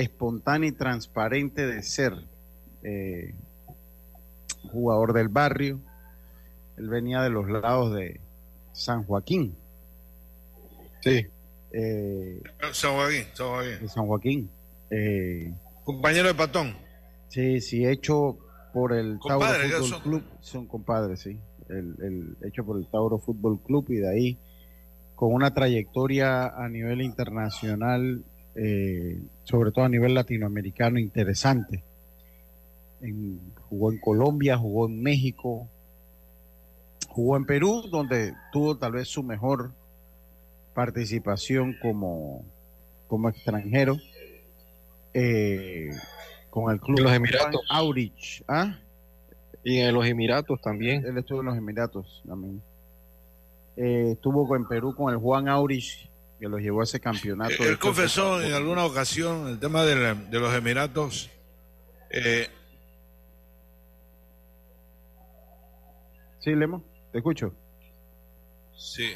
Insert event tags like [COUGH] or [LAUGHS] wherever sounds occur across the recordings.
espontánea y transparente de ser. Eh, jugador del barrio. Él venía de los lados de San Joaquín. Sí. Eh, San Joaquín, San Joaquín. de San Joaquín. Eh, Compañero de Patón. sí, sí, hecho por el Compadre, Tauro ¿qué Fútbol son? Club. Son compadres, sí. El, el- hecho por el Tauro Fútbol Club y de ahí con una trayectoria a nivel internacional, eh, sobre todo a nivel latinoamericano, interesante. En- jugó en Colombia, jugó en México, jugó en Perú, donde tuvo tal vez su mejor participación como, como extranjero. eh, con el club En los Emiratos. Aurich. ¿Ah? Y en los Emiratos también. Él estuvo en los Emiratos también. Eh, estuvo en Perú con el Juan Aurich, que los llevó a ese campeonato. de Él confesó en alguna ocasión el tema de, la- de los Emiratos. eh, Sí, Lemo, te escucho. Sí.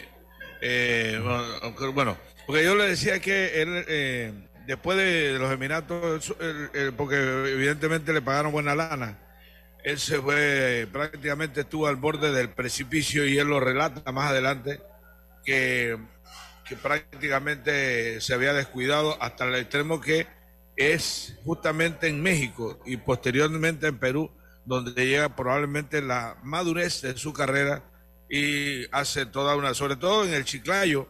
Eh, bueno, porque yo le decía que él, eh, después de los Emiratos, él- él- porque evidentemente le pagaron buena lana, él se fue, prácticamente estuvo al borde del precipicio y él lo relata más adelante, que, que prácticamente se había descuidado hasta el extremo que es justamente en México y posteriormente en Perú, donde llega probablemente la madurez de su carrera y hace toda una, sobre todo en el Chiclayo,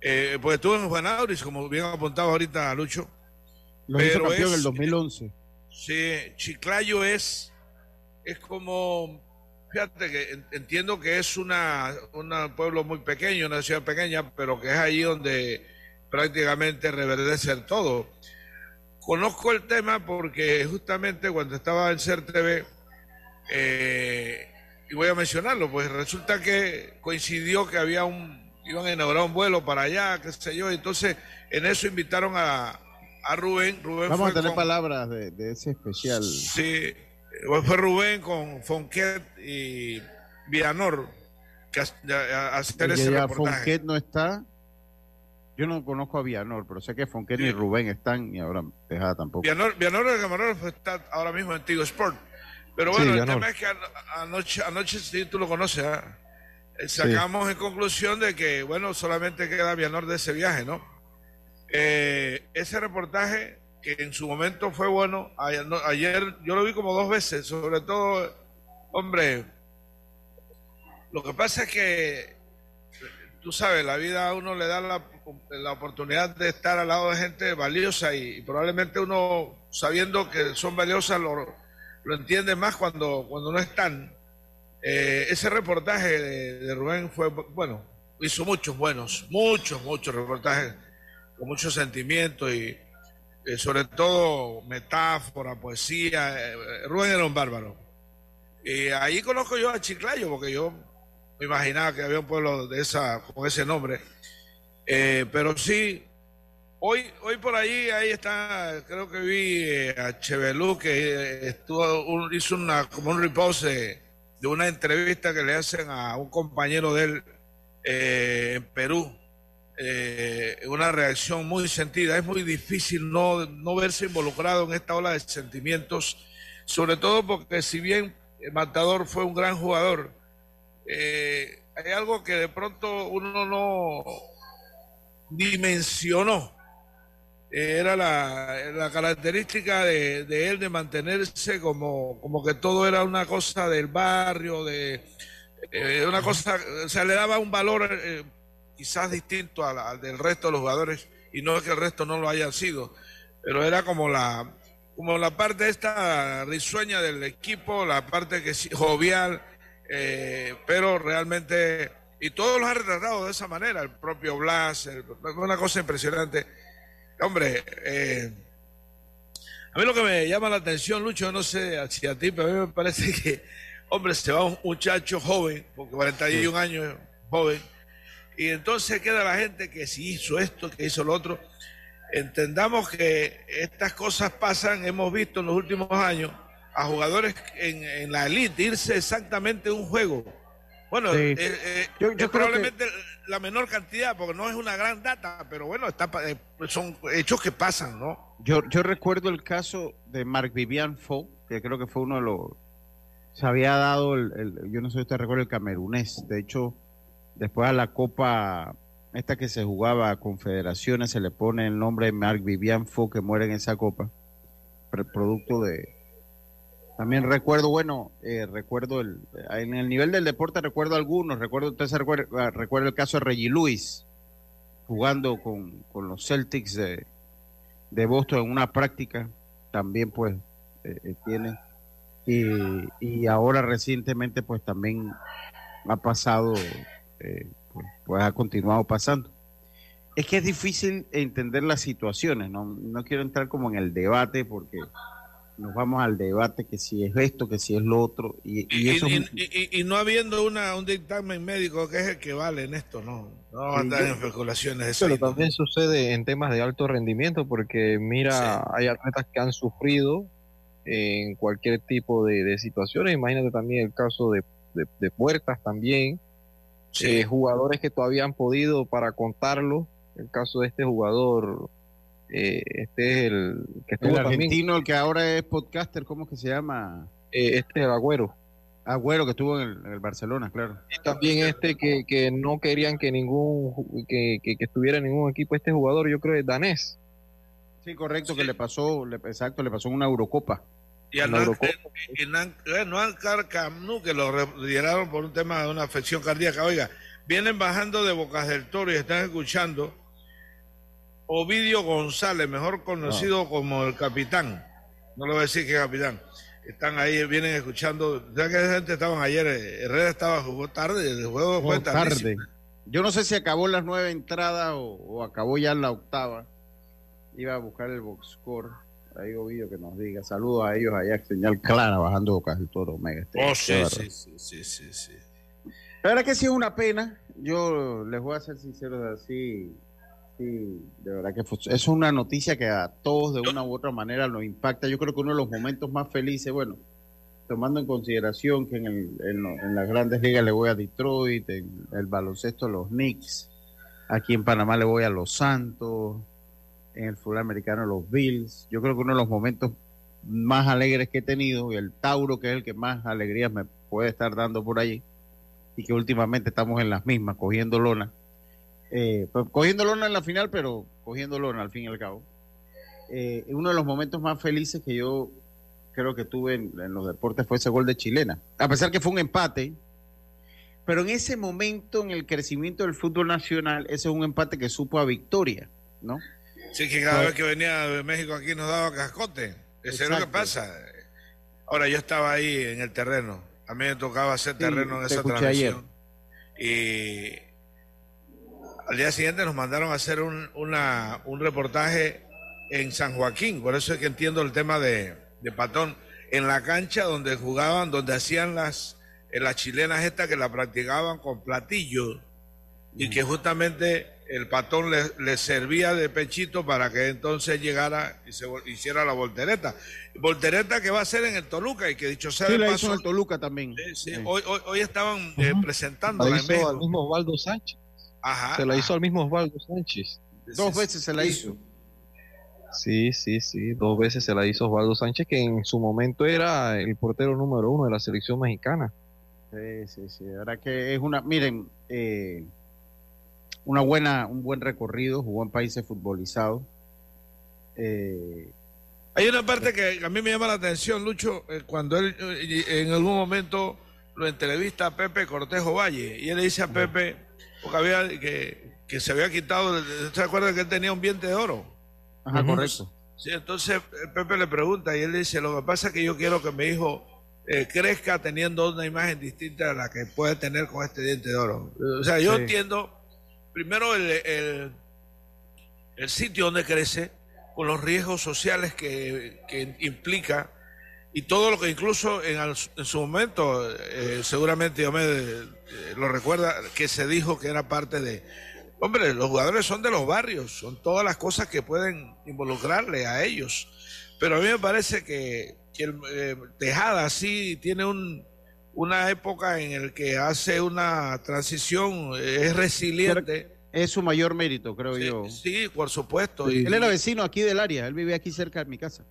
eh, pues estuvo en Juan Auris, como bien apuntado ahorita Lucho. Hizo Pero en el 2011. Sí, Chiclayo es, es como, fíjate que en- entiendo que es una, un pueblo muy pequeño, una ciudad pequeña, pero que es ahí donde prácticamente reverdece el todo. Conozco el tema porque justamente cuando estaba en CERTV, eh, y voy a mencionarlo, pues resulta que coincidió que había un, iban a inaugurar un vuelo para allá, qué sé yo, entonces en eso invitaron a, a Rubén. Rubén Vamos a tener con- palabras de, de ese especial. Sí, fue Rubén con Fonquet y Villanor que a, a- hacer Y ese ya reportaje. Fonquet no está. Yo no conozco a Villanor, pero sé que Fonquet ni Sí. Rubén están y ahora Tejada tampoco. Villanor, Villanor el camarógrafo está ahora mismo en Tigo Sport. Pero Sí, bueno, el Villanor. tema es que ano- anoche, anoche sí tú lo conoces, ¿ah? Eh, sacamos en conclusión de que, bueno, solamente queda Villanor de ese viaje, ¿no? Eh, ese reportaje, que en su momento fue bueno, ayer, no- ayer yo lo vi como dos veces, sobre todo, hombre, lo que pasa es que, tú sabes, la vida a uno le da la, la oportunidad de estar al lado de gente valiosa y, probablemente uno, sabiendo que son valiosas, lo, lo entiende más cuando, cuando no están. Eh, ese reportaje de, de Rubén fue, bueno, hizo muchos buenos, muchos, muchos reportajes con mucho sentimiento y eh, sobre todo metáfora, poesía. Eh, Rubén era un bárbaro. Y ahí conozco yo a Chiclayo, porque yo me imaginaba que había un pueblo de esa, con ese nombre. Eh, pero sí, hoy, hoy por ahí, ahí está, creo que vi eh, a Chevelú que eh, estuvo, un- hizo una, como un repose de una entrevista que le hacen a un compañero de él eh, en Perú. Eh, una reacción muy sentida. Es muy difícil no, no verse involucrado en esta ola de sentimientos, sobre todo porque si bien el Matador fue un gran jugador, eh, hay algo que de pronto uno no dimensionó. Eh, Era la, la característica de, de él de mantenerse como, como que todo era una cosa del barrio, de eh, una cosa, o sea, le daba un valor quizás distinto al, al del resto de los jugadores, y no es que el resto no lo hayan sido, pero era como la, como la parte esta risueña del equipo, la parte que sí, jovial, eh, pero realmente, y todos los han retratado de esa manera, el propio Blas, el- una cosa impresionante. Hombre, eh, a mí lo que me llama la atención, Lucho, no sé si a ti, pero a mí me parece que, hombre, se va un muchacho joven, porque 41 años, joven, y entonces queda la gente que si hizo esto, que hizo lo otro. Entendamos que estas cosas pasan, hemos visto en los últimos años a jugadores en, en la elite irse exactamente un juego Bueno, eh, eh, yo, probablemente la menor cantidad, porque no es una gran data, pero bueno, está, eh, son hechos que pasan, ¿no? Yo, yo recuerdo el caso de Marc Vivian Fo, que creo que fue uno de los... Se había dado, el, yo no sé si usted recuerda, el camerunés. De hecho, después a la Copa, esta que se jugaba a confederaciones, se le pone el nombre de Marc Vivian Fo, que muere en esa Copa, producto de, también recuerdo, bueno, eh, recuerdo el, en el nivel del deporte recuerdo algunos, recuerdo, usted se recuerda, el caso de Reggie Lewis jugando con, los Celtics de, de, Boston en una práctica, también pues eh, eh, tiene. Y, y, ahora recientemente pues también ha pasado, pues, pues, ha continuado pasando. Es que es difícil entender las situaciones, no, no quiero entrar como en el debate porque nos vamos al debate que si es esto, que si es lo otro. Y, y, eso y, no habiendo una, un dictamen médico que es el que vale en esto, no. No vamos a andar en especulaciones de eso. Pero también sucede en temas de alto rendimiento, porque mira, hay atletas que han sufrido en cualquier tipo de, situaciones. Imagínate también el caso de, de, Puertas también. Eh, jugadores que todavía han podido para contarlo. El caso de este jugador eh, este es el que estuvo el argentino, el que ahora es podcaster, ¿cómo que se llama? Eh, este Agüero. Agüero que estuvo en el, Barcelona, claro. Y también este que, que no querían que ningún que, que, estuviera en ningún equipo este jugador, yo creo es danés. Sí, correcto, que le pasó, le, exacto, le pasó en una Eurocopa. Y a Eurocopa. Camnu, que lo retiraron por un tema de una afección cardíaca. Oiga, vienen bajando de Bocas del Toro y están escuchando Ovidio González, mejor conocido como el capitán. No le voy a decir que capitán. Están ahí, vienen escuchando. Ya que esa gente estaban ayer, eh, Herrera estaba, jugó tarde, el juego fue tarde. Yo no sé si acabó las nueve entradas o, acabó ya la octava. Iba a buscar el box score. Ahí Ovidio que nos diga. Saludos a ellos allá, señal clara, bajando Bocas del Toro, Omega. oh, sí, sí, sí, sí, sí, La verdad que sí es una pena. Yo les voy a ser sincero, así Sí, de verdad que es una noticia que a todos de una u otra manera nos impacta. Yo creo que uno de los momentos más felices, bueno, tomando en consideración que en, el, en, las grandes ligas le voy a Detroit, en el baloncesto los Knicks, aquí en Panamá le voy a los Santos, en el fútbol americano los Bills. Yo creo que uno de los momentos más alegres que he tenido, y el Tauro, que es el que más alegrías me puede estar dando por allí, y que últimamente estamos en las mismas, cogiendo lona eh, pues, cogiendo lona en la final, pero cogiendo lona al fin y al cabo. Eh, uno de los momentos más felices que yo creo que tuve en, los deportes fue ese gol de chilena. A pesar que fue un empate, pero en ese momento, en el crecimiento del fútbol nacional, ese es un empate que supo a victoria, ¿no? Sí, que cada vez que venía de México aquí nos daba cascote. Eso es lo que pasa. Ahora, yo estaba ahí en el terreno. A mí me tocaba hacer terreno en esa transmisión. Y al día siguiente nos mandaron a hacer un, una, un reportaje en San Joaquín, por eso es que entiendo el tema de, de Patón, en la cancha donde jugaban, donde hacían las, eh, las chilenas estas que la practicaban con platillos y que justamente el patón le, le, servía de pechito para que entonces llegara y se hiciera la voltereta. Voltereta que va a ser en el Toluca y que dicho sea sí, la hizo en el Toluca también. Hoy, hoy, hoy, estaban eh, presentando la hizo al mismo Osvaldo Sánchez se la hizo al mismo Osvaldo Sánchez. Dos veces se la hizo. Sí, sí, sí, dos veces se la hizo Osvaldo Sánchez, que en su momento era el portero número uno de la selección mexicana. Sí, sí, sí. Ahora que es una, miren, eh, una buena, un buen recorrido, jugó en países futbolizados. Eh, Hay una parte que a mí me llama la atención, Lucho, eh, cuando él en algún momento lo entrevista a Pepe Cortejo Valle y él le dice a Pepe porque había que, que se había quitado, ¿se acuerda que él tenía un diente de oro? Ajá, correcto. Sí, entonces Pepe le pregunta y él dice, lo que pasa es que yo quiero que mi hijo eh, crezca teniendo una imagen distinta a la que puede tener con este diente de oro. O sea, yo entiendo, primero el, el, sitio donde crece, con los riesgos sociales que, que implica y todo lo que incluso en, en su momento, eh, seguramente yo me eh, lo recuerda, que se dijo que era parte de... Hombre, los jugadores son de los barrios, son todas las cosas que pueden involucrarle a ellos. Pero a mí me parece que, que el, eh, Tejada sí tiene un, una época en el que hace una transición, es resiliente. Es su mayor mérito, creo yo. Sí, por supuesto. él era vecino aquí del área, él vivía aquí cerca de mi casa.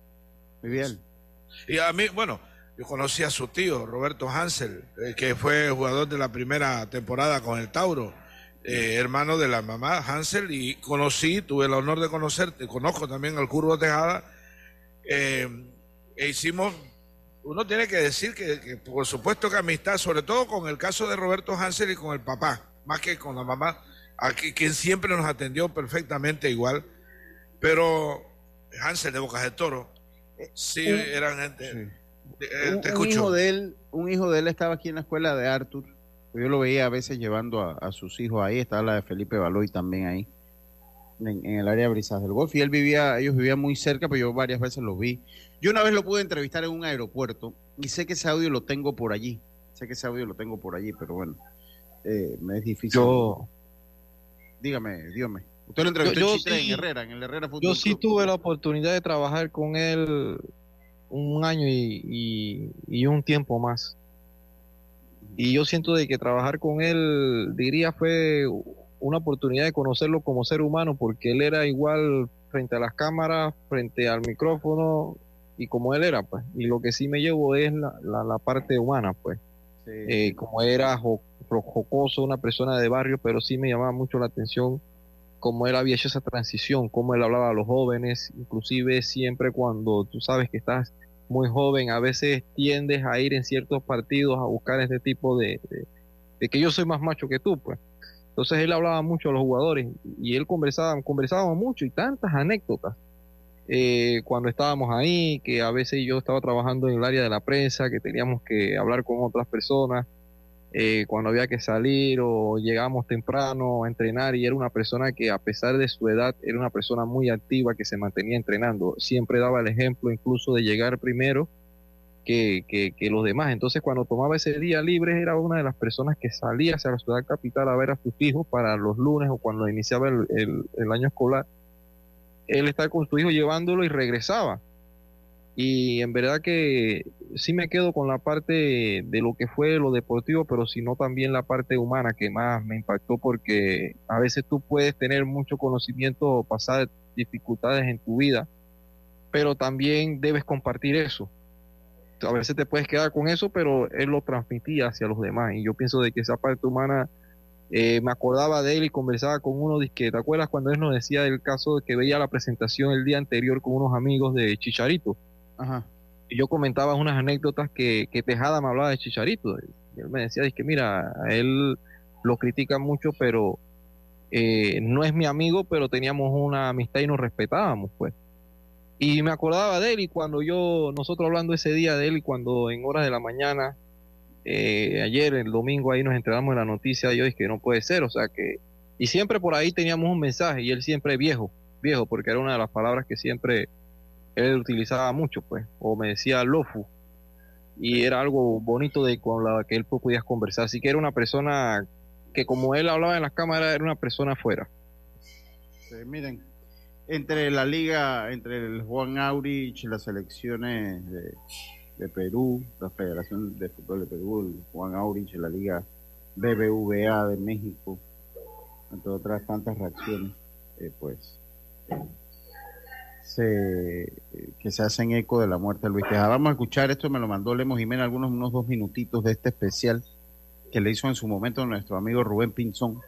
Vivía él. Y a mí, bueno, yo conocí a su tío, Roberto Hansel, eh, que fue jugador de la primera temporada con el Tauro, eh, hermano de la mamá Hansel, y conocí, tuve el honor de conocerte, conozco también al Curvo Tejada, eh, e hicimos, uno tiene que decir que, por supuesto que amistad, sobre todo con el caso de Roberto Hansel y con el papá, más que con la mamá, aquí, quien siempre nos atendió perfectamente igual, pero Hansel de Bocas de Toro, sí, eran gente. Eh, un, hijo de él, un hijo de él estaba aquí en la escuela de Arthur. Yo lo veía a veces llevando a, sus hijos ahí. Estaba la de Felipe Baloy también ahí, en, el área de Brisas del Golf. Y él vivía, ellos vivían muy cerca, pero yo varias veces los vi. Yo una vez lo pude entrevistar en un aeropuerto y sé que ese audio lo tengo por allí. Sé que ese audio lo tengo por allí, pero bueno, eh, me es difícil. Yo... Dígame, dígame. Usted lo entrevistó en, Herrera, en el Herrera Yo sí tuve la oportunidad de trabajar con él un año y, un tiempo más. Y yo siento de que trabajar con él, diría, fue una oportunidad de conocerlo como ser humano, porque él era igual frente a las cámaras, frente al micrófono, y como él era, pues. Y lo que sí me llevo es la, la, parte humana, pues. Eh, como era jocoso, una persona de barrio, pero sí me llamaba mucho la atención cómo él había hecho esa transición, cómo él hablaba a los jóvenes, inclusive siempre cuando tú sabes que estás muy joven, a veces tiendes a ir en ciertos partidos a buscar este tipo de, de, que yo soy más macho que tú, pues. Entonces él hablaba mucho a los jugadores y él conversaba, conversábamos mucho y tantas anécdotas. Eh, cuando estábamos ahí, que a veces yo estaba trabajando en el área de la prensa, que teníamos que hablar con otras personas, eh, cuando había que salir o llegamos temprano a entrenar y era una persona que a pesar de su edad era una persona muy activa que se mantenía entrenando, siempre daba el ejemplo incluso de llegar primero que, los demás, entonces cuando tomaba ese día libre era una de las personas que salía hacia la ciudad capital a ver a sus hijos para los lunes o cuando iniciaba el, el año escolar, él estaba con su hijo llevándolo y regresaba. Y en verdad que sí me quedo con la parte de lo que fue lo deportivo, pero sino también la parte humana que más me impactó porque a veces tú puedes tener mucho conocimiento o pasar dificultades en tu vida, pero también debes compartir eso. A veces te puedes quedar con eso, pero él lo transmitía hacia los demás y yo pienso de que esa parte humana eh, me acordaba de él y conversaba con uno de que, ¿te acuerdas cuando él nos decía del caso de que veía la presentación el día anterior con unos amigos de Chicharito? Y yo comentaba unas anécdotas que, Tejada me hablaba de Chicharito. Y él me decía, es que mira, a él lo critican mucho, pero eh, no es mi amigo, pero teníamos una amistad y nos respetábamos, pues. Y me acordaba de él y cuando yo, nosotros hablando ese día de él y cuando en horas de la mañana, eh, ayer, el domingo, ahí nos enteramos de la noticia, yo dije que no puede ser, o sea que, y siempre por ahí teníamos un mensaje y él siempre viejo, viejo, porque era una de las palabras que siempre él utilizaba mucho, pues, o me decía lofu, y era algo bonito de con la que él podía conversar, así que era una persona que como él hablaba en las cámaras, era una persona afuera. miren, entre la liga, entre el Juan Aurich, las selecciones de, Perú, la Federación de Fútbol de Perú, el Juan Aurich, la liga BBVA de México, entre otras tantas reacciones, eh, pues que se hacen eco de la muerte de Luis Tejada. Vamos a escuchar esto, me lo mandó Lemos Jiménez, algunos unos dos minutitos de este especial que le hizo en su momento nuestro amigo Rubén Pinzón.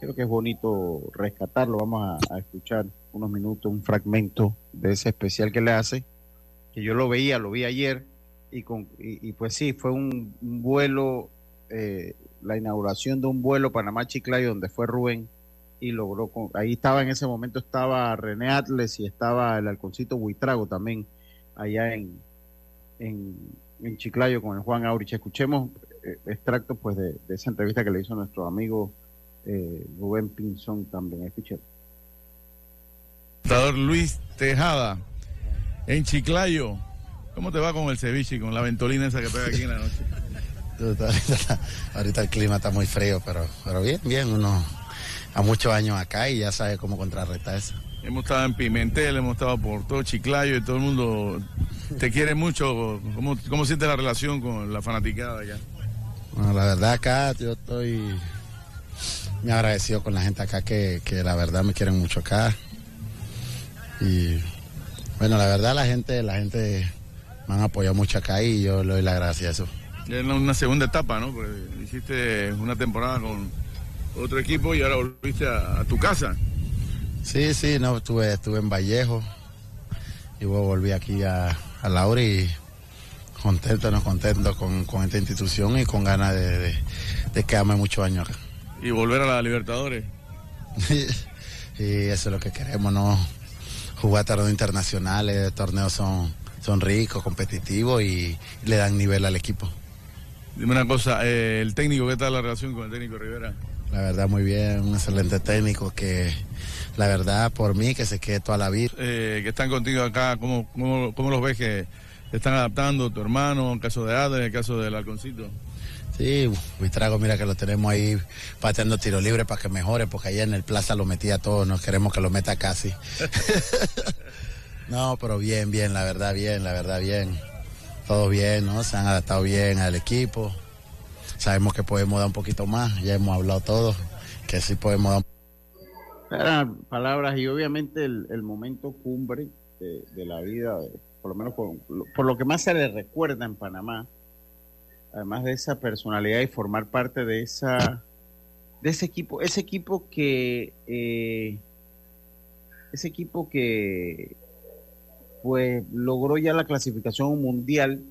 Creo que es bonito rescatarlo. Vamos a, escuchar unos minutos, un fragmento de ese especial que le hace, que yo lo veía, lo vi ayer, y, con, y, pues sí, fue un, vuelo, eh, la inauguración de un vuelo Panamá-Chiclayo donde fue Rubén y logró, ahí estaba en ese momento estaba René Atles y estaba el halconcito Buitrago también allá en, en, Chiclayo con el Juan Aurich. Escuchemos eh, extractos pues de, esa entrevista que le hizo nuestro amigo eh, Rubén Pinzón también. Escuchemos. Luis Tejada, en Chiclayo, ¿cómo te va con el ceviche y con la ventolina esa que pega aquí en la noche? [LAUGHS] ahorita, el clima está muy frío, pero, pero bien, bien, uno a muchos años acá y ya sabe cómo contrarrestar eso. Hemos estado en Pimentel, hemos estado por todo Chiclayo y todo el mundo te quiere mucho. ¿Cómo, cómo sientes la relación con la fanaticada allá? Bueno, la verdad acá yo estoy muy agradecido con la gente acá que, que la verdad me quieren mucho acá. Y bueno, la verdad la gente, la gente me han apoyado mucho acá y yo le doy la gracia a eso. Es una segunda etapa, ¿no? Porque hiciste una temporada con otro equipo y ahora volviste a, tu casa. Sí, sí, no, estuve, estuve en Vallejo y luego volví aquí a, a Laura y contento, no contento con, con, esta institución y con ganas de, de, de quedarme muchos años acá. ¿Y volver a la Libertadores? [LAUGHS] y eso es lo que queremos, ¿no? Jugar torneos internacionales, torneos son, son ricos, competitivos y, le dan nivel al equipo. Dime una cosa, eh, el técnico, ¿qué tal la relación con el técnico Rivera? La verdad, muy bien, un excelente técnico que, la verdad, por mí, que se quede toda la vida. Eh, que están contigo acá, ¿cómo, cómo, cómo los ves que te están adaptando, tu hermano, en el caso de Adel, en el caso del Halconcito? Sí, Buitrago, mira que lo tenemos ahí pateando tiro libre para que mejore, porque allá en el plaza lo metía todo, nos queremos que lo meta casi. [LAUGHS] no, pero bien, bien, la verdad, bien, la verdad, bien. Todo bien, ¿no? Se han adaptado bien al equipo. Sabemos que podemos dar un poquito más, ya hemos hablado todo, que sí podemos dar Eran palabras y obviamente el, momento cumbre de, la vida, por lo menos por, por, lo que más se le recuerda en Panamá, además de esa personalidad y formar parte de esa de ese equipo, ese equipo que eh, ese equipo que pues logró ya la clasificación mundial.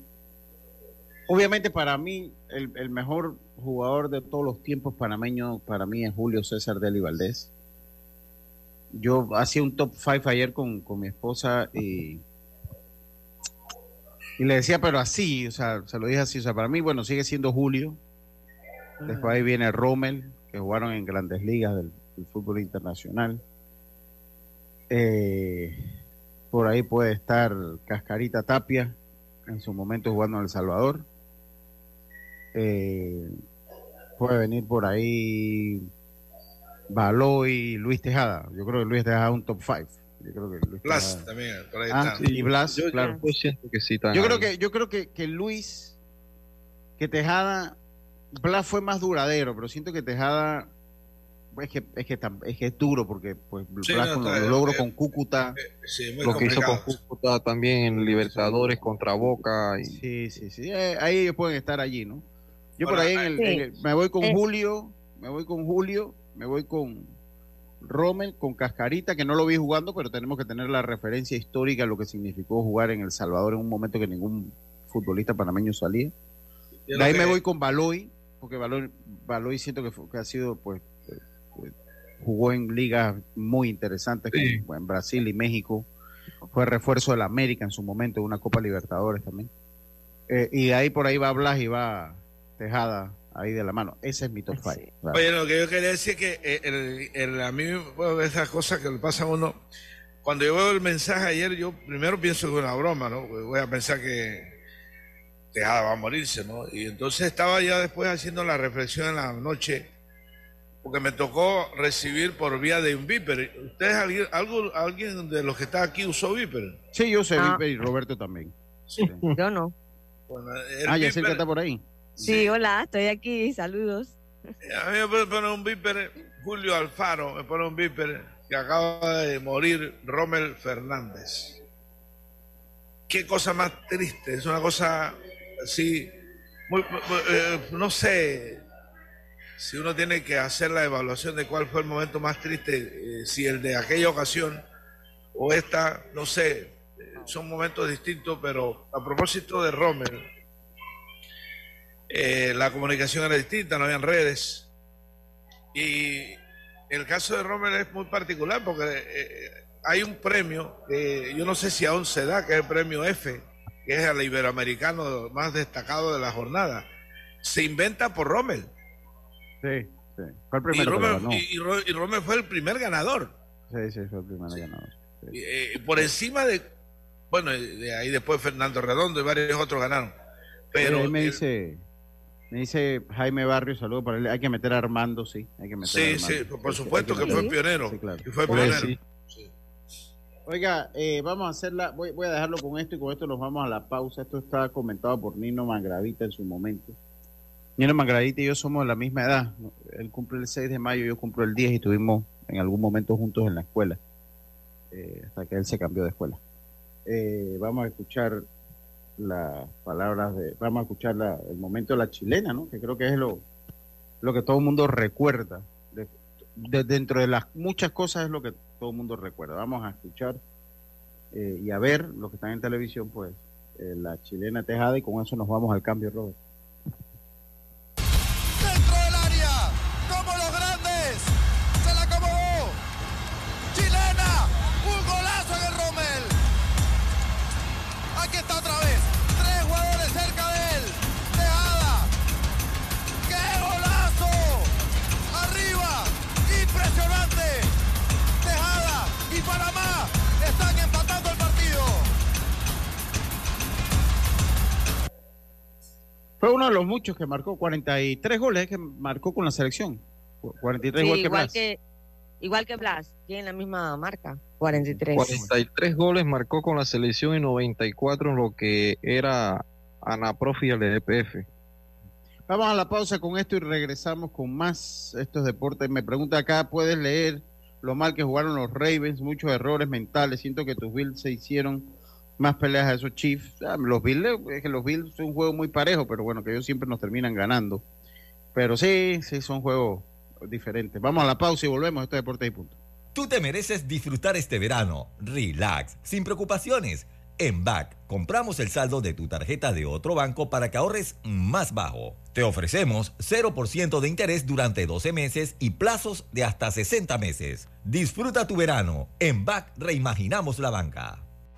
Obviamente para mí el, mejor jugador de todos los tiempos panameños para mí es Julio César Deli Valdés. Yo hacía un top 5 ayer con, con mi esposa y y le decía, pero así, o sea, se lo dije así, o sea, para mí, bueno, sigue siendo Julio. Después ahí viene Rommel, que jugaron en grandes ligas del, fútbol internacional. Eh, por ahí puede estar Cascarita Tapia, en su momento jugando en El Salvador. Eh, puede venir por ahí Baloy, Luis Tejada. Yo creo que Luis Tejada es un top 5. Yo creo que Luis Blas Tejada. también, por ahí ah, está. sí, y Blas, yo, claro. yo siento que sí. Yo creo que, yo creo que, que Luis, que Tejada, Blas fue más duradero, pero siento que Tejada es que es que, es, que es duro porque pues Sí, Blas no, con está- lo logro eh, con Cúcuta. Eh, sí, muy lo que hizo con. Cúcuta también en Libertadores contra Boca. Y, Sí, sí, sí. eh, ahí ellos pueden estar allí, ¿no? Yo por Ahora, ahí en el, sí. en el- me voy con Eh. Julio, me voy con Julio, me voy con Rommel, con Cascarita, que no lo vi jugando, pero tenemos que tener la referencia histórica de lo que significó jugar en El Salvador en un momento que ningún futbolista panameño salía. Yo De ahí me voy con Baloy, porque Baloy, Baloy siento que, fue- que ha sido, pues, eh, eh, jugó en ligas muy interesantes Sí. como en Brasil y México. Fue refuerzo de la América en su momento, una Copa Libertadores también. Eh, y de ahí por ahí va Blas y va Tejada ahí de la mano. Ese es mi top 5. Sí. claro. Oye, lo que yo quería decir es que eh, el, el- a mí, bueno, esas cosas que le pasan a uno, cuando yo veo el mensaje ayer, yo primero pienso que es una broma, ¿no? Voy a pensar que Tejada va a morirse, ¿no? Y entonces estaba ya después haciendo la reflexión en la noche, porque me tocó recibir por vía de un Viper. ¿Ustedes, alguien, algo, alguien de los que está aquí usó Viper? Sí, yo sé, Ah. Viper y Roberto también. Sí. Yo no. Bueno, Ah, ya Viper- que está por ahí. Sí, hola, estoy aquí, saludos. A mí me pone un viper, Julio Alfaro, me pone un viper que acaba de morir Rommel Fernández. Qué cosa más triste, es una cosa así, muy, muy- eh, no sé si uno tiene que hacer la evaluación de cuál fue el momento más triste, eh, si el de aquella ocasión o esta, no sé, eh, son momentos distintos, pero a propósito de Rommel, eh, la comunicación era distinta, no habían redes. Y el caso de Rommel es muy particular porque eh, hay un premio que yo no sé si aún se da, que es el premio F, que es el iberoamericano más destacado de la jornada. Se inventa por Rommel. Sí, sí. Fue el Y primero lo Rommel, y- y Ro- y Rommel fue el primer ganador. Sí, sí, fue el primero ganador. Y, eh, por encima de, bueno, de ahí después Fernando Redondo y varios otros ganaron. Pero me el- dice, me dice Jaime Barrio, saludo para él. Hay que meter a Armando, sí. Hay que meter a sí, Armando. sí, por, supuesto que fue pionero. Sí, claro. que fue pionero. sí. Sí. Oiga, eh, vamos a hacerla, voy, voy a dejarlo con esto y con esto nos vamos a la pausa. Esto está comentado por Nino Mangravita en su momento. Nino Mangradita y yo somos de la misma edad. Él cumple el 6 de mayo, yo cumplo el 10 y estuvimos en algún momento juntos en la escuela, eh, hasta que él se cambió de escuela. Eh, vamos a escuchar las palabras de, vamos a escuchar el momento de la chilena, ¿no? Que creo que es lo, lo que todo el mundo recuerda. De, dentro de las muchas cosas es lo que todo el mundo recuerda. Vamos a escuchar eh, y a ver lo que están en televisión, pues, la chilena Tejada y con eso nos vamos al cambio, Robert. Fue uno de los muchos que marcó 43 goles que marcó con la selección. 43 goles igual que igual que Blas, tiene la misma marca, 43. 43 goles marcó con la selección y 94 en lo que era Anaprofi al EPF. Vamos a la pausa con esto y regresamos con más estos deportes. Me pregunta acá, ¿puedes leer lo mal que jugaron los Ravens? Muchos errores mentales. Siento que tus Bills se hicieron más peleas a esos Chiefs. Los Bills, es que los Bills son un juego muy parejo, pero bueno, que ellos siempre nos terminan ganando. Pero sí, sí, son juegos diferentes. Vamos a la pausa y volvemos. Esto es Deportes y Punto. Tú te mereces disfrutar este verano. Relax, sin preocupaciones. En BAC, compramos el saldo de tu tarjeta de otro banco para que ahorres más bajo. Te ofrecemos 0% de interés durante 12 meses y plazos de hasta 60 meses. Disfruta tu verano. En BAC reimaginamos la banca.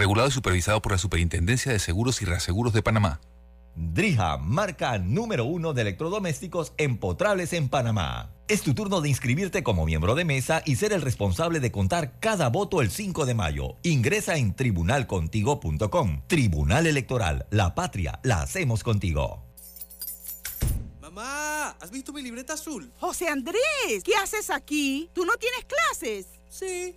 regulado y supervisado por la Superintendencia de Seguros y Reaseguros de Panamá. Drija, marca número uno de electrodomésticos empotrables en Panamá. Es tu turno de inscribirte como miembro de mesa y ser el responsable de contar cada voto el 5 de mayo. Ingresa en tribunalcontigo.com. Tribunal Electoral, la patria, la hacemos contigo. Mamá, ¿has visto mi libreta azul? José Andrés, ¿qué haces aquí? ¿Tú no tienes clases? Sí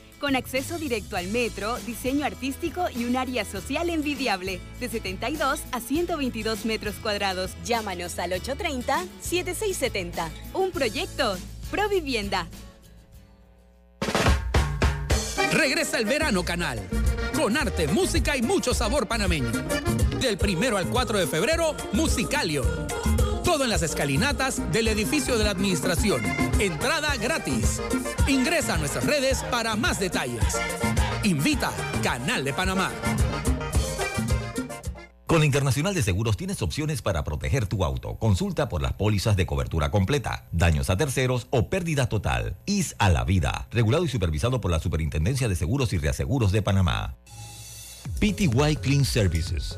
con acceso directo al metro, diseño artístico y un área social envidiable, de 72 a 122 metros cuadrados. Llámanos al 830-7670. Un proyecto, Provivienda. Regresa el verano canal, con arte, música y mucho sabor panameño. Del primero al 4 de febrero, Musicalio todo en las escalinatas del edificio de la administración. Entrada gratis. Ingresa a nuestras redes para más detalles. Invita Canal de Panamá. Con Internacional de Seguros tienes opciones para proteger tu auto. Consulta por las pólizas de cobertura completa, daños a terceros o pérdida total. IS a la vida. Regulado y supervisado por la Superintendencia de Seguros y Reaseguros de Panamá. PTY Clean Services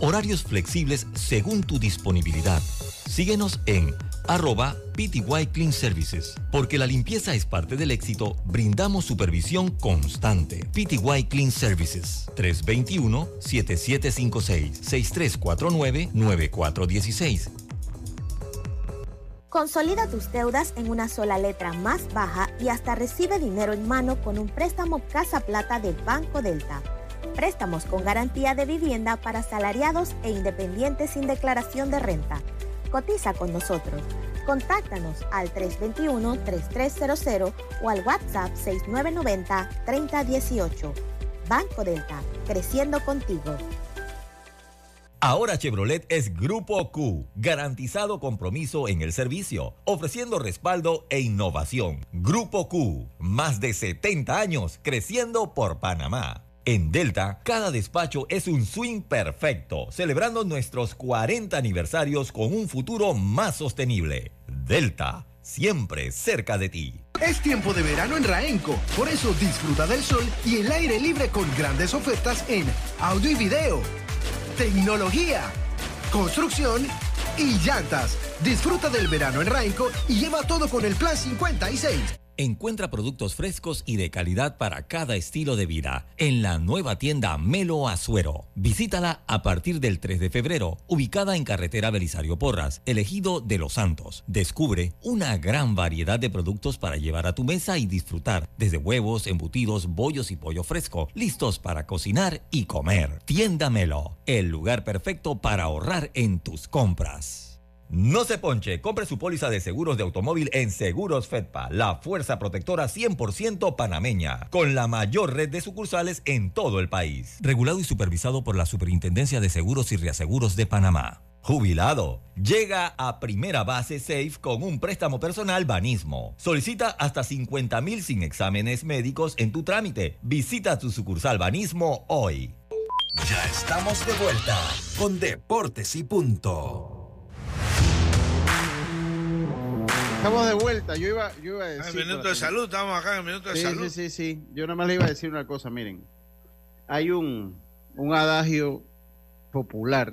Horarios flexibles según tu disponibilidad. Síguenos en arroba PTY Clean Services. Porque la limpieza es parte del éxito, brindamos supervisión constante. PTY Clean Services 321-7756-6349-9416. Consolida tus deudas en una sola letra más baja y hasta recibe dinero en mano con un préstamo Casa Plata del Banco Delta. Préstamos con garantía de vivienda para salariados e independientes sin declaración de renta Cotiza con nosotros. Contáctanos al 321-3300 o al WhatsApp 6990-3018. Banco Delta, creciendo contigo. Ahora Chevrolet es Grupo Q, garantizado compromiso en el servicio, ofreciendo respaldo e innovación. Grupo Q, más de 70 años creciendo por Panamá. En Delta, cada despacho es un swing perfecto, celebrando nuestros 40 aniversarios con un futuro más sostenible. Delta, siempre cerca de ti. Es tiempo de verano en Raenco, por eso disfruta del sol y el aire libre con grandes ofertas en audio y video tecnología, construcción y llantas. Disfruta del verano en Rainco y lleva todo con el Plan 56. Encuentra productos frescos y de calidad para cada estilo de vida en la nueva tienda Melo Azuero. Visítala a partir del 3 de febrero, ubicada en carretera Belisario Porras, elegido de Los Santos. Descubre una gran variedad de productos para llevar a tu mesa y disfrutar, desde huevos, embutidos, bollos y pollo fresco, listos para cocinar y comer. Tienda Melo, el lugar perfecto para ahorrar en tus compras. No se ponche, compre su póliza de seguros de automóvil en Seguros Fedpa, la fuerza protectora 100% panameña, con la mayor red de sucursales en todo el país. Regulado y supervisado por la Superintendencia de Seguros y Reaseguros de Panamá. Jubilado. Llega a primera base Safe con un préstamo personal Banismo. Solicita hasta 50 mil sin exámenes médicos en tu trámite. Visita tu sucursal Banismo hoy. Ya estamos de vuelta con Deportes y Punto. Estamos de vuelta. Yo iba, yo iba a Ah, decir. minuto de salud, estamos acá en el minuto de Sí, salud. sí, sí, sí. Yo nada más le iba a decir una cosa. Miren, hay un, un adagio popular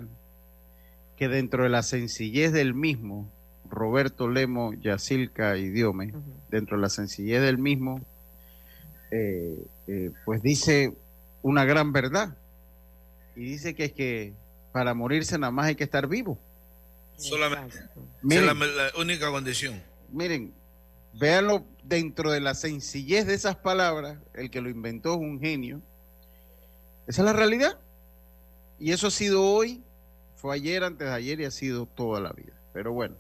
que dentro de la sencillez del mismo, Roberto Lemo, Yacilca y Diome, dentro de la sencillez del mismo, eh, eh, pues dice una gran verdad. Y dice que es que para morirse nada más hay que estar vivo. Solamente. Miren. es la, la única condición. Miren, véanlo dentro de la sencillez de esas palabras, el que lo inventó es un genio. Esa es la realidad. Y eso ha sido hoy, fue ayer, antes de ayer y ha sido toda la vida. Pero bueno,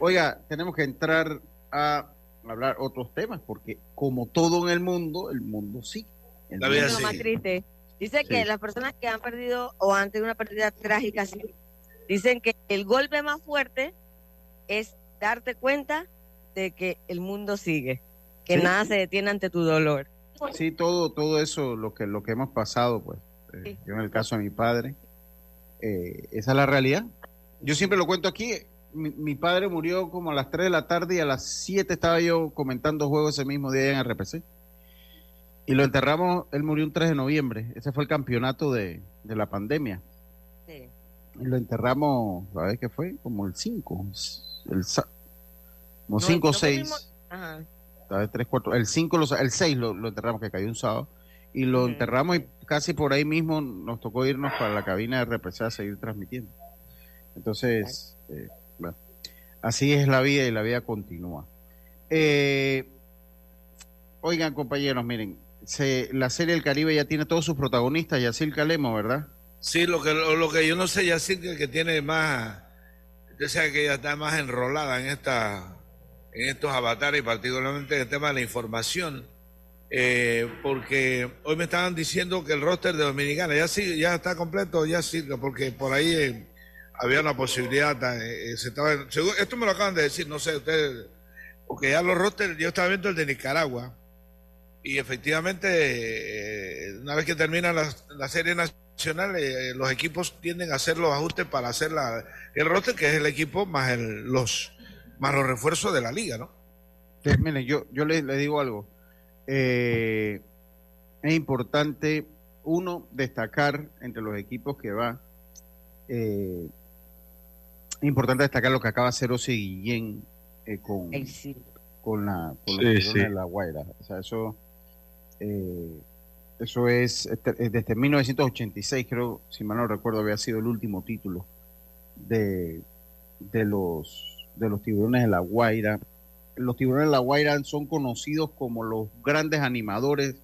oiga, tenemos que entrar a hablar otros temas, porque como todo en el mundo, el mundo sí. El La vida Lo más triste. Dice que Sí. las personas que han perdido o han tenido una pérdida trágica, así, dicen que el golpe más fuerte es darte cuenta de que el mundo sigue, que Sí. nada se detiene ante tu dolor. Sí, todo, todo eso, lo que, lo que hemos pasado, pues, eh, yo en el caso de mi padre, eh, esa es la realidad. Yo siempre lo cuento aquí, mi, mi padre murió como a las 3 de la tarde y a las 7 estaba yo comentando juegos ese mismo día en RPC. Y lo enterramos, él murió un 3 de noviembre, ese fue el campeonato de, de la pandemia. Sí. Y lo enterramos, ¿sabes qué fue? Como el 5, el, como No, 5 o no 6. pudimos- Ajá. ¿sabes? Tres, cuatro, el 5, el 6 lo, lo enterramos, que cayó un sábado, y lo enterramos y casi por ahí mismo nos tocó irnos para la cabina de RPC a seguir transmitiendo. Entonces, eh, bueno, así es la vida y la vida continúa. Eh, oigan, compañeros, miren, se, la serie del Caribe ya tiene todos sus protagonistas, Yacil Calemo, ¿verdad? Sí, lo que, lo, lo que yo no sé, ya sí que, que tiene más, yo sé que ella está más enrolada en esta, en estos avatares, y particularmente en el tema de la información, eh, porque hoy me estaban diciendo que el roster de Dominicana ya sí, ya está completo, ya sí, porque por ahí eh, había una posibilidad, eh, se estaba, esto me lo acaban de decir, no sé ustedes, porque ya los rosters, yo estaba viendo el de Nicaragua, y efectivamente, una vez que termina la, serie nacional, los equipos tienden a hacer los ajustes para hacer la, el roster, que es el equipo más el, los más los refuerzos de la liga, ¿no? Miren, yo, yo les, les digo algo. Eh, es importante, uno, destacar entre los equipos que va. eh, es importante destacar lo que acaba de hacer Ose Guillén eh, con, con, la, con los Sí, Tiburones sí. de La Guaira. O sea, eso, eh, eso es este- desde 1986, creo, si mal no recuerdo, había sido el último título de, de los de los tiburones de la Guaira. Los tiburones de la Guaira son conocidos como los grandes animadores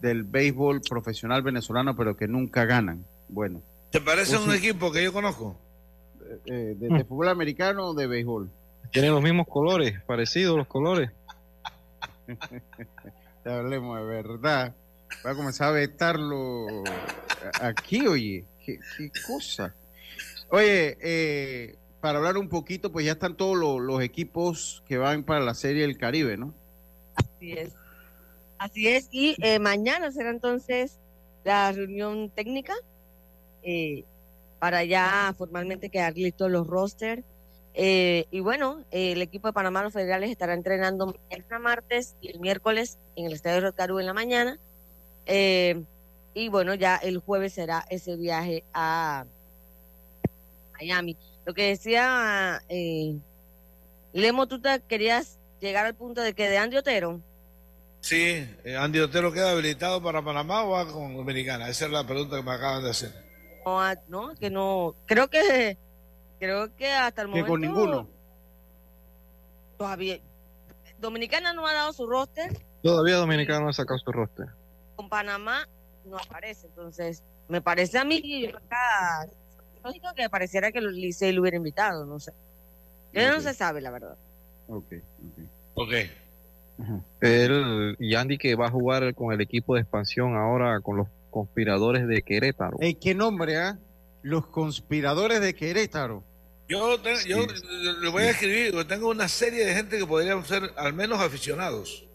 del béisbol profesional venezolano, pero que nunca ganan. Bueno, ¿Te parece Ose- un equipo que yo conozco? eh, de, de fútbol americano o de béisbol. Tienen los mismos colores, parecidos los colores. [LAUGHS] Te hablemos de verdad. Voy a comenzar a vetarlo aquí, oye. Qué, cosa. Oye, eh, para hablar un poquito, pues ya están todos los, equipos que van para la Serie del Caribe, ¿no? Así es. Así es. Y eh, mañana será entonces la reunión técnica eh, para ya formalmente quedar listos los rosters. Eh, y bueno, el equipo de Panamá, los federales, estará entrenando mañana martes y el miércoles en el Estadio Rocaru en la mañana. y bueno, ya el jueves será ese viaje a Miami. Lo que decía Lemo, tú te querías llegar al punto de que de Andy Otero Sí, eh, Andy Otero queda habilitado para Panamá o va con Dominicana. Esa es la pregunta que me acaban de hacer. No, ah, no que no. Creo que creo que hasta el momento. Que con ninguno. Todavía. Dominicana no ha dado su roster. Todavía Dominicana no ha sacado su roster. Con Panamá no aparece. Entonces, me parece a mí acá lógico que pareciera que Licey lo hubiera invitado. No sé. Ya no se sabe, la verdad. Ok, ok. Ok. Él y Andy que va a jugar con el equipo de expansión ahora con los conspiradores de Querétaro. ¿Qué nombre, ah? Los conspiradores de Querétaro. Yo, yo le voy a escribir, tengo una serie de gente que podrían ser al menos aficionados,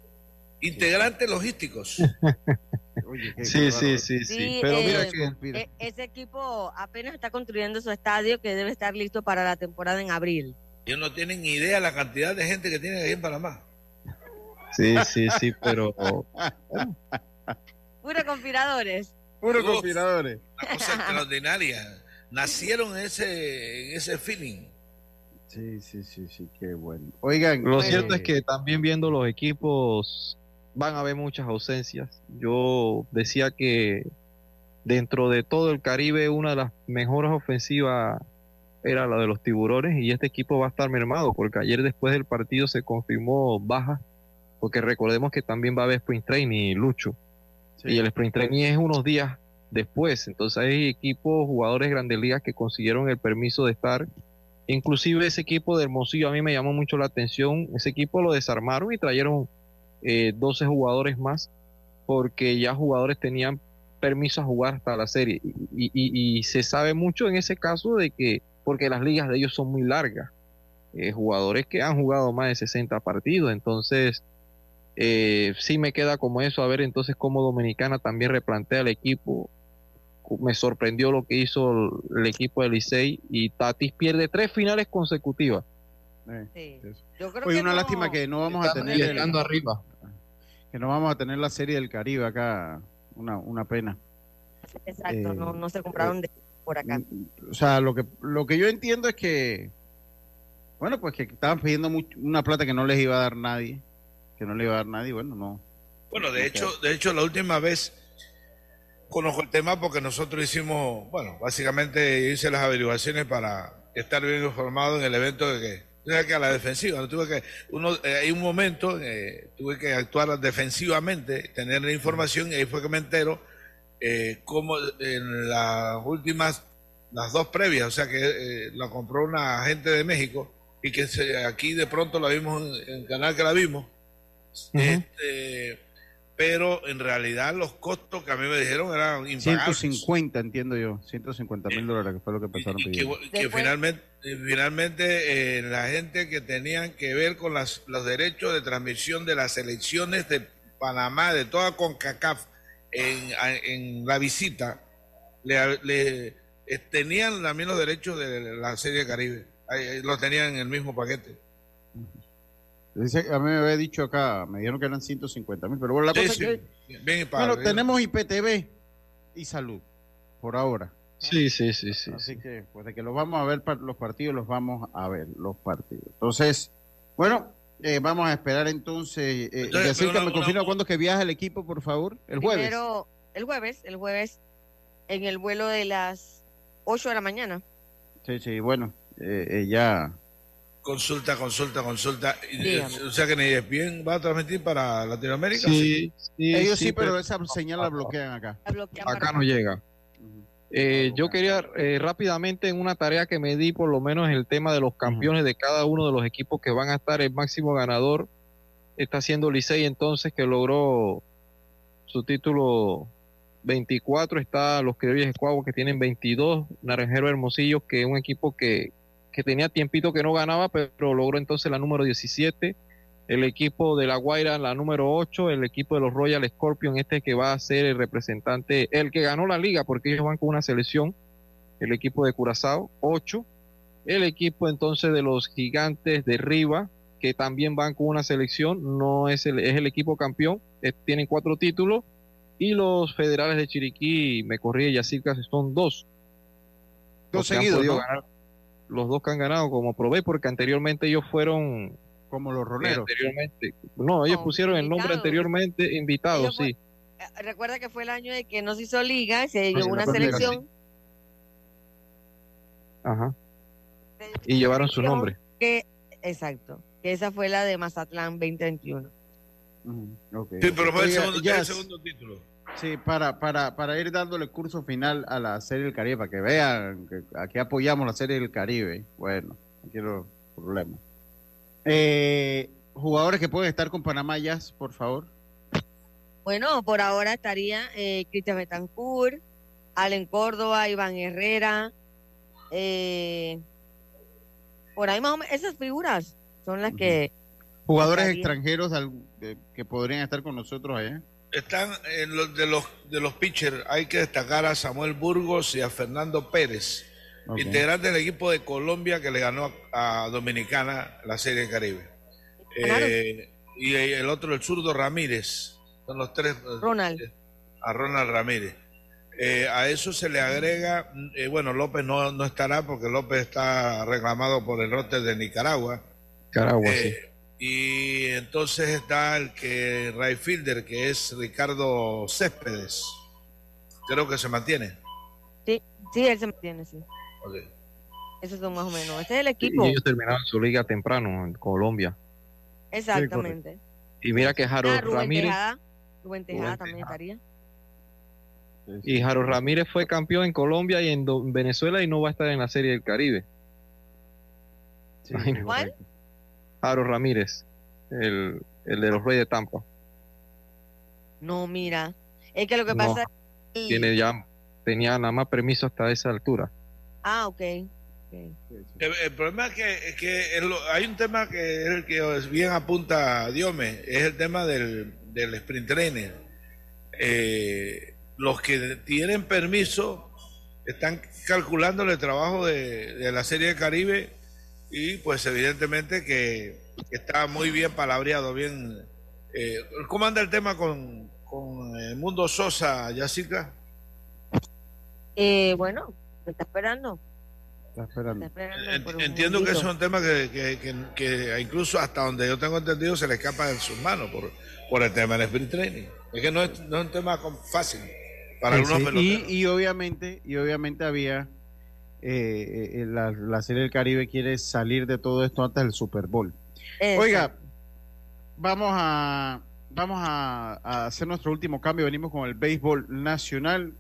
integrantes logísticos. [LAUGHS] sí, sí, sí, sí, Pero mira eh, que... E, ese equipo apenas está construyendo su estadio que debe estar listo para la temporada en abril. Ellos no tienen ni idea la cantidad de gente que tiene ahí en Panamá. Sí, sí, sí, pero. [LAUGHS] Puro conspiradores. Puro conspiradores. Una cosa [LAUGHS] extraordinaria. Nacieron en ese, en ese feeling. Sí, sí, sí, sí, qué bueno. Oigan. Lo cierto es que también viendo los equipos van a haber muchas ausencias. Yo decía que dentro de todo el Caribe una de las mejores ofensivas era la de los tiburones y este equipo va a estar mermado porque ayer después del partido se confirmó baja porque recordemos que también va a haber sprint training, Lucho. Y el sprint training es unos días después, entonces hay equipos, jugadores grandes ligas que consiguieron el permiso de estar. Inclusive ese equipo de Hermosillo a mí me llamó mucho la atención, ese equipo lo desarmaron y trajeron eh, 12 jugadores más porque ya jugadores tenían permiso a jugar hasta la serie. Y, y, se sabe mucho en ese caso de que, porque las ligas de ellos son muy largas, eh, jugadores que han jugado más de 60 partidos, entonces eh, sí me queda como eso, a ver entonces cómo Dominicana también replantea el equipo. Me sorprendió lo que hizo el, equipo de Licey y Tatis pierde tres finales consecutivas. Eh, una lástima que no vamos a tener arriba. Que no vamos a tener la serie del Caribe acá, una, una pena. Exacto, no, no, se compraron de, por acá. Mm, o sea, lo que lo que yo entiendo es que bueno, pues que estaban pidiendo una plata que no les iba a dar nadie que no le iba a dar nadie, bueno, no. Bueno, de hecho, de hecho, la última vez conozco el tema porque nosotros hicimos, bueno, básicamente hice las averiguaciones para estar bien informado en el evento de que que a la defensiva, no tuve que, uno, eh, hay un momento, eh, tuve que actuar defensivamente, tener la información y ahí fue que me entero eh, cómo en las últimas, las dos previas, o sea que eh, la compró una agente de México y que aquí de pronto la vimos en el canal que la vimos, este, pero en realidad los costos que a mí me dijeron eran impagables. 150, entiendo yo, 150 mil dólares, que fue lo que pensaron que, finalmente, finalmente eh, la gente que tenían que ver con las, los derechos de transmisión de las elecciones de Panamá, de toda CONCACAF, en, en la visita, le, le eh, tenían también los derechos de la Serie Caribe. los tenían en el mismo paquete. Dice, a mí me había dicho acá, me dijeron que eran 150 mil, pero bueno, la cosa es que. bueno, tenemos IPTV y salud, por ahora. Sí, sí, sí, sí. Así que, pues de que los vamos a ver los partidos, los vamos a ver los partidos. Entonces, bueno, eh, vamos a esperar entonces. Eh, decir que me confirma cuándo que viaja el equipo, por favor. El jueves. Pero el jueves, el jueves, en el vuelo de las 8 de la mañana. Sí, sí, bueno, eh, eh ya Consulta, consulta, consulta. O sea que bien va a transmitir para Latinoamérica. Sí, sí ellos sí, pero, esa señal la bloquean acá. acá no llega. Eh, yo quería eh, rápidamente en una tarea que me di, por lo menos el tema de los campeones de cada uno de los equipos que van a estar el máximo ganador está siendo Licey entonces que logró su título 24 está los criollos de Cuavo que tienen 22, Naranjero Hermosillo que es un equipo que, que tenía tiempito que no ganaba, pero logró entonces la número 17, el equipo de La Guaira la número 8, el equipo de los Royal Scorpion este que va a ser el representante, el que ganó la liga porque ellos van con una selección, el equipo de Curazao 8, el equipo entonces de los Gigantes de Riva que también van con una selección, no es el, es el equipo campeón, eh, tienen cuatro títulos y los federales de Chiriquí, me corría Yacirca, son dos. Dos seguidos, los dos que han ganado como probé, porque anteriormente ellos fueron... Como los roleros. Anteriormente. No, ellos pusieron el nombre anteriormente, invitados, sí. Eh, recuerda que fue el año de que no se hizo liga, se llevó una selección. Ajá. Y llevaron su nombre. Que, exacto. Que esa fue la de Mazatlán 2021. Sí, pero fue el segundo, título. Sí, para, para, para ir dándole curso final a la Serie del Caribe, para que vean que aquí apoyamos la Serie del Caribe. Bueno, no quiero problemas. Eh, jugadores que pueden estar con Panamá Jazz, por favor. Bueno, por ahora estaría eh, Cristian Betancourt, Allen Córdoba, Iván Herrera. Eh, por ahí más o menos, esas figuras son las que Jugadores extranjeros que podrían estar con nosotros allá. Están en los de los de los pitchers, hay que destacar a Samuel Burgos y a Fernando Pérez, integrantes del equipo de Colombia que le ganó a, Dominicana la Serie Caribe. Eh, y el otro, el zurdo Ramírez, son los tres. Eh, Ronald. A Ronald Ramírez. Eh, a eso se le agrega, bueno, López no, no estará porque López está reclamado por el roster de Nicaragua. Nicaragua, sí. Y entonces está el que right fielder, que es Ricardo Céspedes. Creo que se mantiene. Sí, sí, él se mantiene, sí. Okay. Esos son más o menos. Este es el equipo. Y ellos terminaron su liga temprano en Colombia. Exactamente. y mira que Harold ah, Rubén Ramírez. Tejada, Rubén Tejada también estaría. Y Harold Ramírez fue campeón en Colombia y en Venezuela y no va a estar en la Serie del Caribe. Sí, ¿Cuál? Aro Ramírez, el, el de los Reyes de Tampa. No, mira, es que lo que pasa es tiene ya tenía nada más permiso hasta esa altura. Ah, ok. El, problema es que, que hay un tema que es el que bien apunta Diome, es el tema del, del sprint trainer. Eh, los que tienen permiso están calculando el trabajo de, de la Serie de Caribe y pues evidentemente que está muy bien palabreado, bien. Eh, ¿Cómo anda el tema con, con el Mundo Sosa, Jessica? Eh, bueno, me está esperando. Está esperando. entiendo que es un tema que, que, que, incluso hasta donde yo tengo entendido se le escapa de sus manos por, por el tema del sprint training. Es que no es, no es un tema fácil para algunos y, y obviamente, y obviamente había eh, eh, la, Serie del Caribe quiere salir de todo esto antes del Super Bowl. Oiga, vamos a vamos a, hacer nuestro último cambio. Venimos con el béisbol nacional.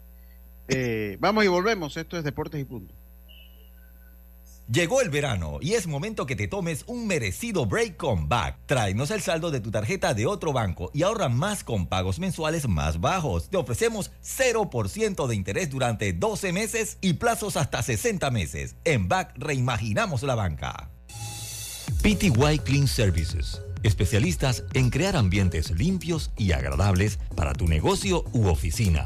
Eh, vamos y volvemos. Esto es Deportes y Punto. Llegó el verano y es momento que te tomes un merecido break con Back. Tráenos el saldo de tu tarjeta de otro banco y ahorra más con pagos mensuales más bajos. Te ofrecemos 0% de interés durante 12 meses y plazos hasta 60 meses. En Back reimaginamos la banca. PTY Clean Services. Especialistas en crear ambientes limpios y agradables para tu negocio u oficina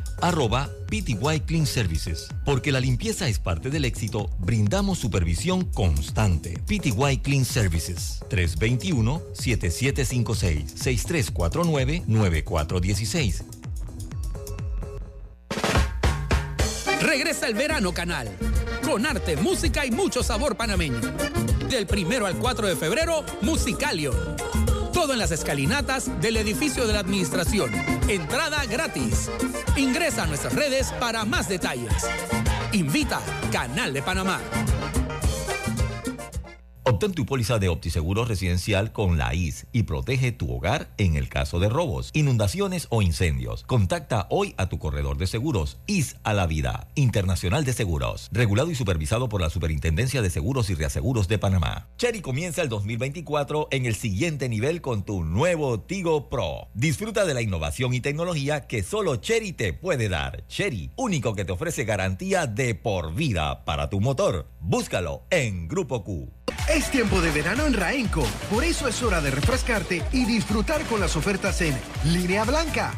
arroba PTY Clean Services. Porque la limpieza es parte del éxito, brindamos supervisión constante. PTY Clean Services 321-7756-6349-9416. Regresa el verano canal, con arte, música y mucho sabor panameño. Del primero al 4 de febrero, Musicalio todo en las escalinatas del edificio de la administración. Entrada gratis. Ingresa a nuestras redes para más detalles. Invita Canal de Panamá. Obtén tu póliza de OptiSeguros residencial con la IS y protege tu hogar en el caso de robos, inundaciones o incendios. Contacta hoy a tu corredor de seguros. IS a la vida. Internacional de Seguros. Regulado y supervisado por la Superintendencia de Seguros y Reaseguros de Panamá. Cherry comienza el 2024 en el siguiente nivel con tu nuevo Tigo Pro. Disfruta de la innovación y tecnología que solo Cherry te puede dar. Cherry, único que te ofrece garantía de por vida para tu motor. Búscalo en Grupo Q. Es tiempo de verano en Raenco, por eso es hora de refrescarte y disfrutar con las ofertas en línea blanca,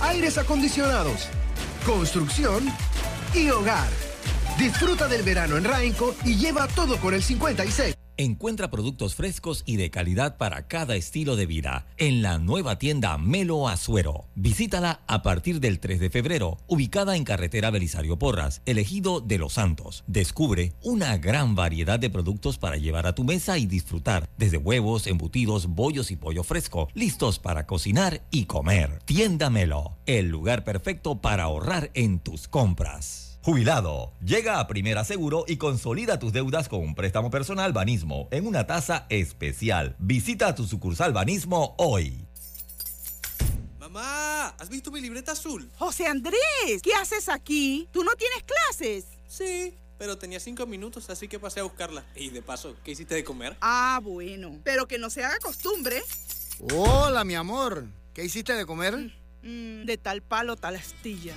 aires acondicionados, construcción y hogar. Disfruta del verano en Raenco y lleva todo con el 56. Encuentra productos frescos y de calidad para cada estilo de vida en la nueva tienda Melo Azuero. Visítala a partir del 3 de febrero, ubicada en carretera Belisario Porras, elegido de Los Santos. Descubre una gran variedad de productos para llevar a tu mesa y disfrutar, desde huevos, embutidos, bollos y pollo fresco, listos para cocinar y comer. Tienda Melo, el lugar perfecto para ahorrar en tus compras. Jubilado, llega a Primera Seguro y consolida tus deudas con un préstamo personal Banismo en una tasa especial. Visita tu sucursal Banismo hoy. Mamá, ¿has visto mi libreta azul? José Andrés, ¿qué haces aquí? ¿Tú no tienes clases? Sí, pero tenía cinco minutos, así que pasé a buscarla. Y de paso, ¿qué hiciste de comer? Ah, bueno, pero que no se haga costumbre. Hola, mi amor. ¿Qué hiciste de comer? Mm, de tal palo, tal astilla.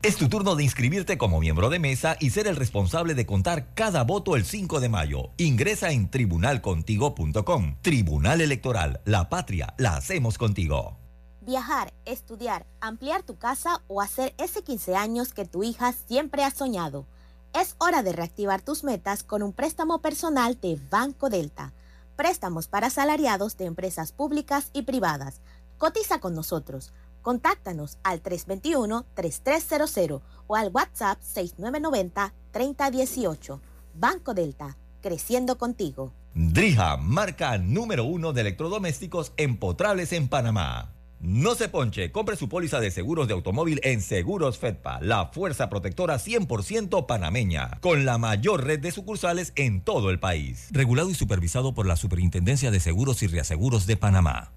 Es tu turno de inscribirte como miembro de mesa y ser el responsable de contar cada voto el 5 de mayo. Ingresa en tribunalcontigo.com. Tribunal Electoral, la patria, la hacemos contigo. Viajar, estudiar, ampliar tu casa o hacer ese 15 años que tu hija siempre ha soñado. Es hora de reactivar tus metas con un préstamo personal de Banco Delta. Préstamos para asalariados de empresas públicas y privadas. Cotiza con nosotros. Contáctanos al 321-3300 o al WhatsApp 6990-3018. Banco Delta, creciendo contigo. Drija, marca número uno de electrodomésticos empotrables en Panamá. No se ponche, compre su póliza de seguros de automóvil en Seguros Fedpa, la fuerza protectora 100% panameña, con la mayor red de sucursales en todo el país. Regulado y supervisado por la Superintendencia de Seguros y Reaseguros de Panamá.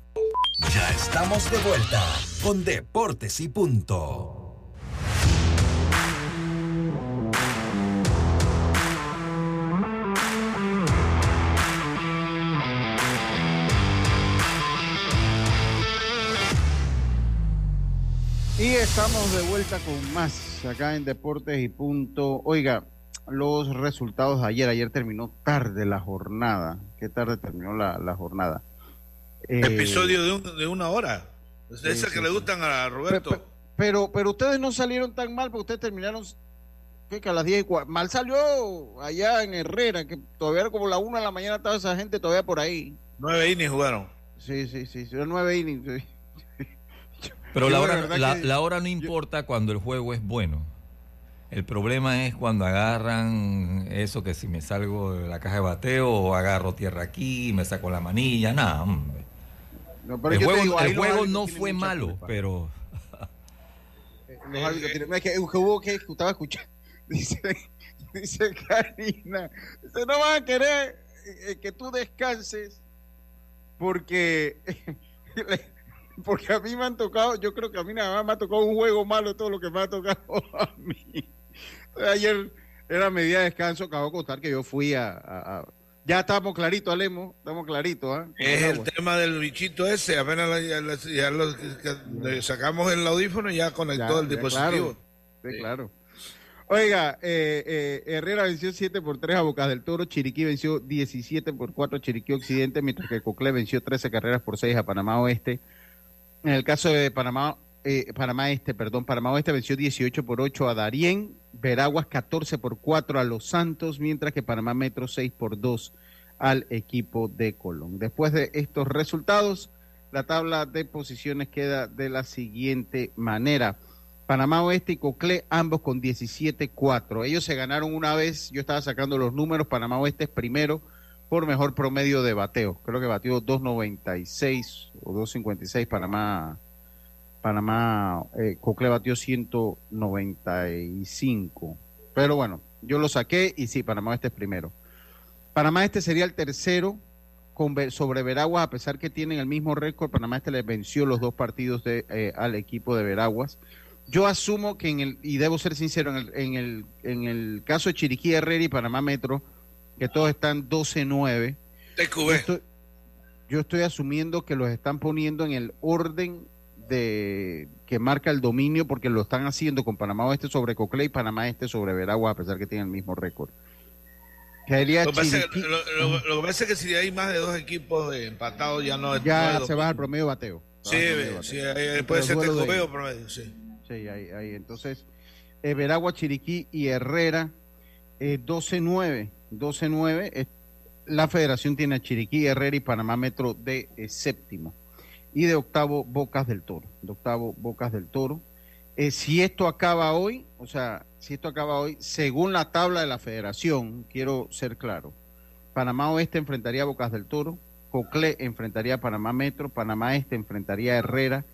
Ya estamos de vuelta con Deportes y Punto. Y estamos de vuelta con más acá en Deportes y Punto. Oiga, los resultados de ayer. Ayer terminó tarde la jornada. ¿Qué tarde terminó la, la jornada? Eh, Episodio de, un- de una hora. Es de Sí, esas sí, que le sí. gustan a Roberto. Pero, pero ustedes no salieron tan mal, porque ustedes terminaron ¿qué? que a las 10 y cua- Mal salió allá en Herrera, que todavía era como la 1 de la mañana estaba esa gente todavía por ahí. Nueve innings jugaron. Sí, sí, sí, sí, nueve innings. sí. [LAUGHS] Pero la hora, la, que- la hora no importa cuando el juego es bueno. El problema es cuando agarran eso que si me salgo de la caja de bateo o agarro tierra aquí me saco la manilla, nada, hombre. No, pero el juego, digo, el juego no fue malo, pero Los árbitros tienen- es que, hubo que estaba escuchando. [LAUGHS] Dice, dice Karina, dice, no van a querer eh, que tú descanses porque [LAUGHS] porque a mí me han tocado, yo creo que a mí nada más me ha tocado un juego malo todo lo que me ha tocado [LAUGHS] a mí. Ayer era medida de descanso, acabo de contar que yo fui a, a- a- ya estamos claritos, Alemo, estamos claritos, ¿ah? Es el tema del bichito ese. Apenas la- ya, la- ya lo- que- sacamos el audífono y ya conectó Ya, el ya, dispositivo. claro. Sí, claro. Oiga, eh, eh, Herrera venció 7 por 3 a Bocas del Toro, Chiriquí venció 17 por 4 a Chiriquí Occidente, mientras que Coclé venció 13 carreras por 6 a Panamá Oeste. En el caso de Panamá, eh, Panamá Este, perdón, Panamá Oeste venció 18 por 8 a Darién, Veraguas 14 por 4 a Los Santos, mientras que Panamá Metro 6 por 2 al equipo de Colón. Después de estos resultados, la tabla de posiciones queda de la siguiente manera. Panamá Oeste y Coclé, ambos con 17-4. Ellos se ganaron una vez, yo estaba sacando los números, Panamá Oeste es primero por mejor promedio de bateo. Creo que batió 2.96 o 2.56, Panamá, Panamá, eh, Coclé batió 195. Pero bueno, yo lo saqué y sí, Panamá Oeste es primero. Panamá Este sería el tercero con, sobre Veraguas, a pesar que tienen el mismo récord, Panamá Este les venció los dos partidos de, eh, al equipo de Veraguas. Yo asumo que en el, y debo ser sincero, en el, en el, en el caso de Chiriquí Herrera y Panamá Metro, que todos están 12-9. Yo estoy, yo estoy asumiendo que los están poniendo en el orden de que marca el dominio porque lo están haciendo con Panamá Oeste sobre Coclé y Panamá Este sobre Veragua a pesar que tienen el mismo récord. Lo que, pasa, lo, que pasa es que si hay más de dos equipos empatados ya no Ya se baja el promedio bateo. Sí, sí puede ser Tecobeo promedio, sí. Sí, ahí, ahí. Entonces, eh, Veragua, Chiriquí y Herrera, eh, 12-9. 12-9. la federación tiene a Chiriquí, Herrera y Panamá Metro de eh, séptimo. Y de octavo, Bocas del Toro. De octavo, Bocas del Toro. Eh, si esto acaba hoy, o sea, si esto acaba hoy, según la tabla de la federación, quiero ser claro, Panamá Oeste enfrentaría a Bocas del Toro, Coclé enfrentaría a Panamá Metro, Panamá Este enfrentaría a Herrera,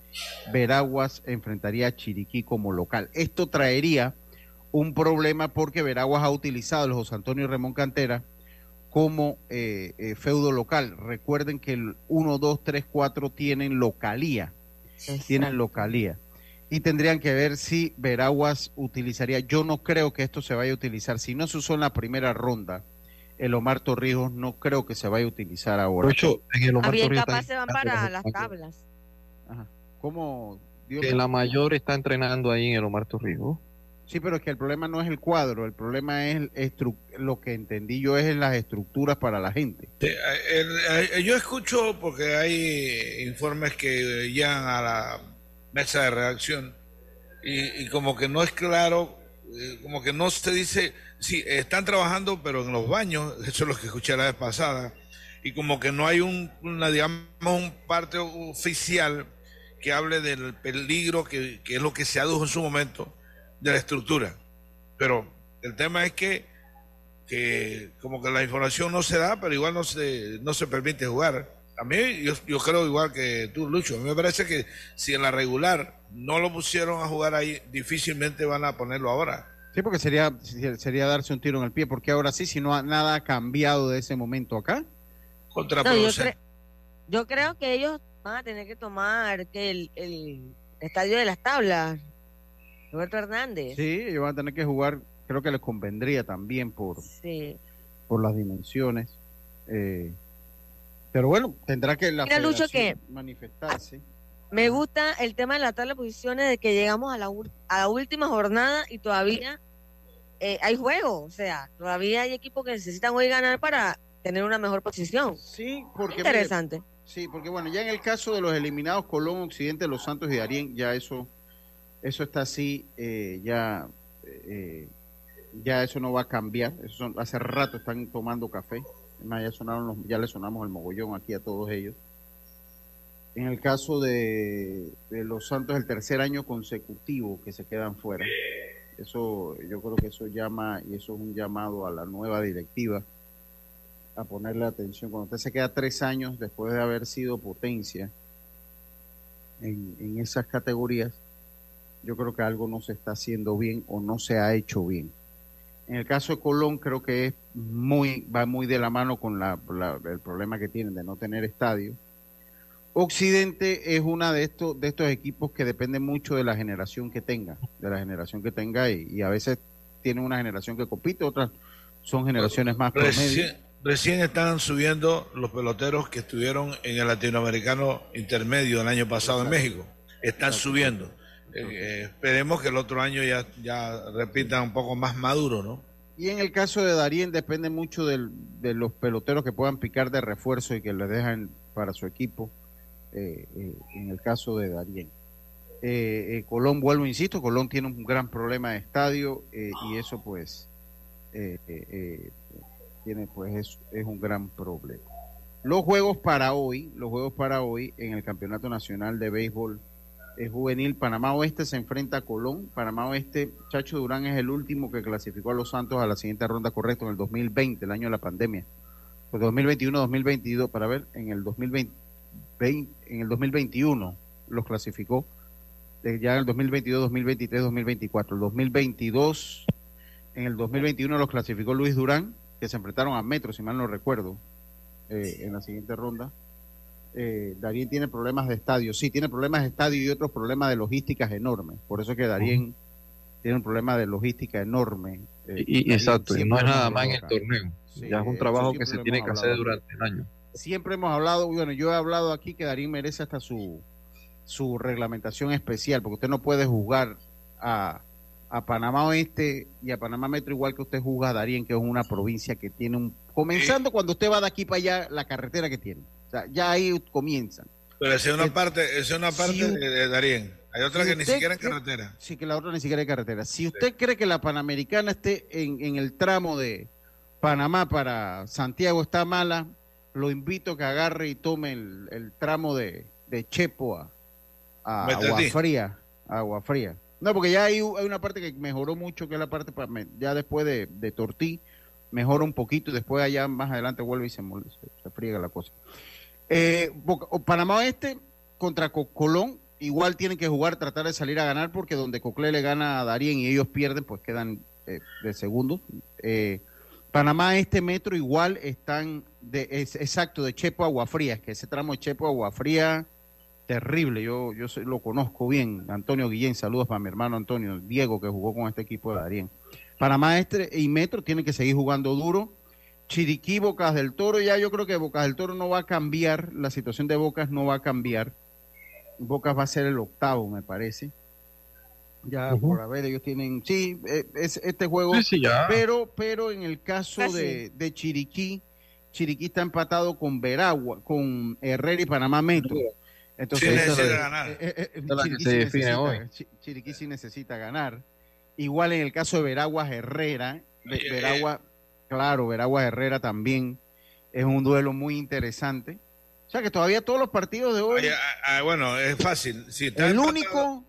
Veraguas enfrentaría a Chiriquí como local. Esto traería un problema porque Veraguas ha utilizado los José Antonio Ramón Cantera como eh, eh, feudo local. Recuerden que el 1, 2, 3, 4 tienen localía. Tienen localía y tendrían que ver si Veraguas utilizaría. Yo no creo que esto se vaya a utilizar. Si no se usó en la primera ronda, el Omar Torrijos no creo que se vaya a utilizar ahora. De hecho, en el Omar Torrijos capaz se van para las tablas. Ajá. ¿Cómo? que la mayor está entrenando ahí en el Omar Torrijos. Sí, pero es que el problema no es el cuadro, el problema es lo que entendí yo es las estructuras para la gente. yo escucho porque hay informes que llegan a la mesa de redacción y, como que no es claro, eh, como que no se dice, sí, están trabajando, pero en los baños, [LAUGHS] eso es lo que escuché la vez pasada, y como que no hay un, una, digamos, un parte oficial que hable del peligro que, que es lo que se adujo en su momento de la estructura. Pero el tema es que, que como que la información no se da, pero igual no se, no se permite jugar. A mí, yo, yo creo igual que tú, Lucho. A mí me parece que si en la regular no lo pusieron a jugar ahí, difícilmente van a ponerlo ahora. Sí, porque sería, sería darse un tiro en el pie, porque ahora sí, si no nada ha cambiado de ese momento acá. yo, creo que ellos van a tener que tomar que el, el estadio de las tablas, Roberto Hernández. Sí, ellos van a tener que jugar, creo que les convendría también por, por las dimensiones. Eh, pero bueno, tendrá que la que manifestarse. Me gusta el tema de la tabla de posiciones de que llegamos a la, a la última jornada y todavía eh, hay juego. O sea, todavía hay equipos que necesitan hoy ganar para tener una mejor posición. Sí, porque. Interesante. sí, porque bueno, ya en el caso de los eliminados Colón, Occidente, Los Santos y Darien, ya eso, eso está así, eh, ya. Eh, ya eso no va a cambiar. Eso hace rato están tomando café ya, le sonamos el mogollón aquí a todos ellos. En el caso de, los Santos, el tercer año consecutivo que se quedan fuera. Eso, yo creo que eso llama, y eso es un llamado a la nueva directiva, a ponerle atención. Cuando usted se queda tres años después de haber sido potencia en, en esas categorías, yo creo que algo no se está haciendo bien o no se ha hecho bien. En el caso de Colón creo que es muy va muy de la mano con la, el problema que tienen de no tener estadio. Occidente es una de estos de estos equipos que depende mucho de la generación que tenga, de la generación que tenga y, a veces tiene una generación que compite, otras son generaciones más recién, recién están subiendo los peloteros que estuvieron en el latinoamericano intermedio el año pasado en México. Están subiendo. Eh, esperemos que el otro año ya, ya repita un poco más maduro, ¿no? Y en el caso de Darien depende mucho de los peloteros que puedan picar de refuerzo y que le dejan para su equipo, eh, eh, en el caso de Darien. Colón, vuelvo, insisto, Colón tiene un gran problema de estadio y eso pues tiene pues es, es un gran problema. Los juegos para hoy, los juegos para hoy en el Campeonato Nacional de Béisbol es juvenil. Panamá Oeste se enfrenta a Colón. Panamá Oeste, Chacho Durán es el último que clasificó a los Santos a la siguiente ronda correcto en el 2020, el año de la pandemia. Pues 2021, 2022, para ver, en el 2020, en el 2021 los clasificó. Eh, ya en el 2022, 2023, 2024. El 2022, en el 2021 los clasificó Luis Durán, que se enfrentaron a Metro, si mal no recuerdo, eh, en la siguiente ronda. Eh, Darien tiene problemas de estadio. Sí, tiene problemas de estadio y otros problemas de logísticas enormes. Por eso es que Darien tiene un problema de logística enorme. Eh, y, exacto, y no es nada más en el torneo. ya es un trabajo que se tiene que hacer durante el año. Siempre hemos hablado, bueno, yo he hablado aquí que Darín merece hasta su, su reglamentación especial, porque usted no puede jugar a, a Panamá Oeste y a Panamá Metro igual que usted juzga a Darien, que es una provincia que tiene un... Comenzando cuando usted va de aquí para allá, la carretera que tiene. O sea, ya ahí comienzan. Pero esa es una parte, es una parte de, Darien. Hay otra que ni siquiera es carretera. Sí, que la otra ni siquiera es carretera. Si usted cree que la Panamericana esté en, en, el tramo de Panamá para Santiago está mala, lo invito a que agarre y tome el, el tramo de, de Chepo a, Agua Fría. Agua Fría. No, porque ya hay, hay, una parte que mejoró mucho, que es la parte, para, ya después de, de Tortí, mejora un poquito y después allá más adelante vuelve y se, se, se friega la cosa. Eh, Panamá Oeste contra Colón, igual tienen que jugar, tratar de salir a ganar, porque donde Cocle le gana a Darien y ellos pierden, pues quedan eh, de segundo. Eh, Panamá Este Metro igual están de es, exacto de Chepo a Aguafría, que ese tramo de Chepo a Aguafría terrible, yo yo lo conozco bien, Antonio Guillén, saludos para mi hermano Antonio, Diego que jugó con este equipo de Darien. Panamá Este y Metro tienen que seguir jugando duro Chiriquí, Bocas del Toro, ya yo creo que Bocas del Toro no va a cambiar, la situación de Bocas no va a cambiar. Bocas va a ser el octavo, me parece. Ya por haber, ellos tienen, sí, e, es este juego, pero pero en el caso de, de, Chiriquí, Chiriquí está empatado con Veragua, con Herrera y Panamá Metro. Entonces, necesita ganar. Chiriquí, sí necesita ganar. Igual en el caso de Veraguas Herrera, Veragua Claro, Veragua Herrera también es un duelo muy interesante. O sea que todavía todos los partidos de hoy. Ah, ah, bueno, es fácil. el único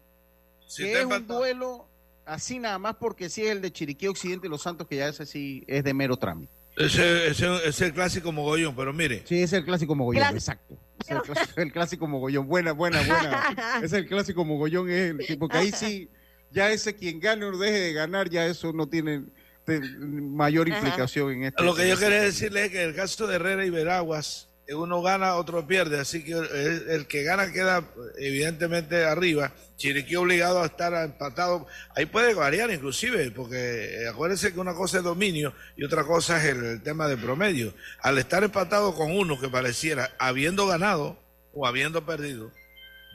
que es un duelo así nada más porque sí es el de Chiriquí Occidente y Los Santos, que ya ese sí es de mero trámite. Ese, es el clásico mogollón, pero mire. Sí, es el clásico mogollón, exacto. Es el clásico, mogollón. Buena, buena, buena. [LAUGHS] es el clásico mogollón, es el, porque ahí sí, ya ese quien gane o deje de ganar, ya eso no tiene mayor implicación en esto. Lo que yo quería decirle es que en el caso de Herrera y Veraguas, uno gana, otro pierde, así que el, que gana queda evidentemente arriba. Chiriquí obligado a estar empatado. Ahí puede variar inclusive, porque acuérdense que una cosa es dominio y otra cosa es el, tema de promedio. Al estar empatado con uno que pareciera habiendo ganado o habiendo perdido,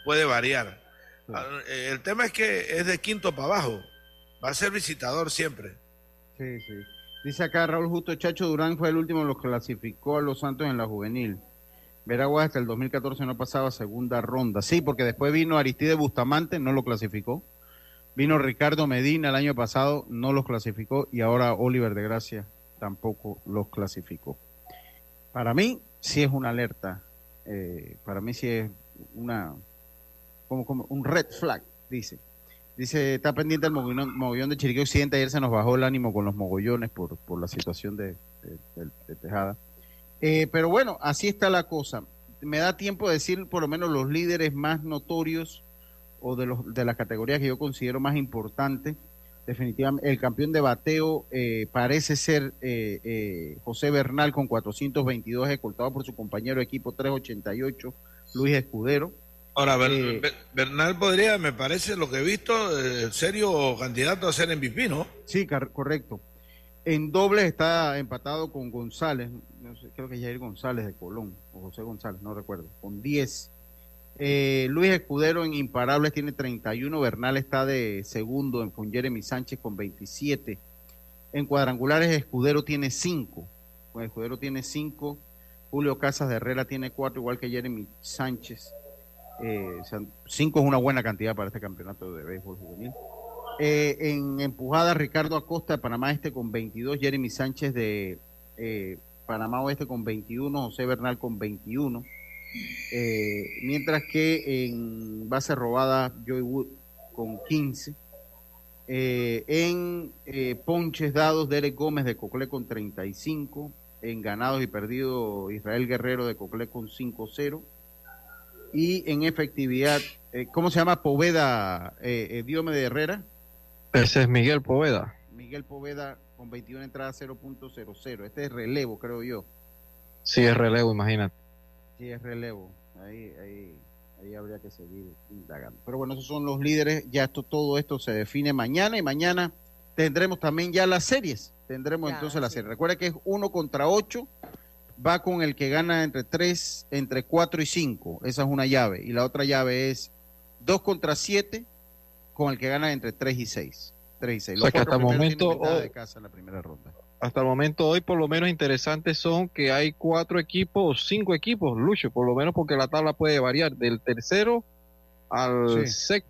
puede variar. Ah, el tema es que es de quinto para abajo. Va a ser visitador siempre. Sí, sí. Dice acá Raúl Justo Chacho Durán fue el último que los clasificó a los Santos en la juvenil. Veragua hasta el 2014 no pasaba segunda ronda. Sí, porque después vino Aristide Bustamante, no lo clasificó. Vino Ricardo Medina el año pasado, no los clasificó. Y ahora Oliver de Gracia tampoco los clasificó. Para mí sí es una alerta. Eh, para mí sí es una como, como un red flag, dice. Dice, está pendiente el mogollón, de Chiriquí Occidente. Ayer se nos bajó el ánimo con los mogollones por, por la situación de, Tejada. Eh, pero bueno, así está la cosa. Me da tiempo de decir por lo menos los líderes más notorios o de, los, de las categorías que yo considero más importantes. Definitivamente, el campeón de bateo eh, parece ser eh, José Bernal con 422, escoltado por su compañero de equipo 388, Luis Escudero. Ahora, eh, Bernal podría, me parece, lo que he visto, eh, serio candidato a ser MVP, ¿no? Sí, correcto. En doble está empatado con González, no sé, creo que Jair González de Colón, o José González, no recuerdo, con 10. Eh, Luis Escudero en imparables tiene 31, Bernal está de segundo con Jeremy Sánchez con 27. En cuadrangulares Escudero tiene 5, Escudero tiene 5, Julio Casas de Herrera tiene 4, igual que Jeremy Sánchez. Eh, cinco es una buena cantidad para este campeonato de béisbol juvenil. Eh, en empujada, Ricardo Acosta de Panamá Este con 22, Jeremy Sánchez de eh, Panamá Oeste con 21, José Bernal con 21. Eh, mientras que en base robada, Joey Wood con 15. Eh, en ponches dados, Derek Gómez de Coclé con 35. En ganados y perdidos, Israel Guerrero de Coclé con 5-0. Y en efectividad, eh, ¿cómo se llama? Poveda, eh, Diome de Herrera. Ese es Miguel Poveda. Miguel Poveda con 21 entradas 0.00. Este es relevo, creo yo. Sí, es relevo, imagínate. Sí, es relevo. Ahí, ahí, ahí habría que seguir indagando. Pero bueno, esos son los líderes. Ya esto, todo esto se define mañana y mañana tendremos también ya las series. Tendremos Ya, entonces la sí. serie. Recuerda que es uno contra ocho. Va con el que gana entre tres, entre cuatro y cinco. Esa es una llave. Y la otra llave es dos contra siete con el que gana entre tres y seis. Tres y seis. O sea que hasta el momento, oh, de casa en la primera ronda. Hasta el momento hoy, por lo menos interesantes son que hay cuatro equipos, cinco equipos, Lucho, por lo menos porque la tabla puede variar del tercero al Sí. sexto.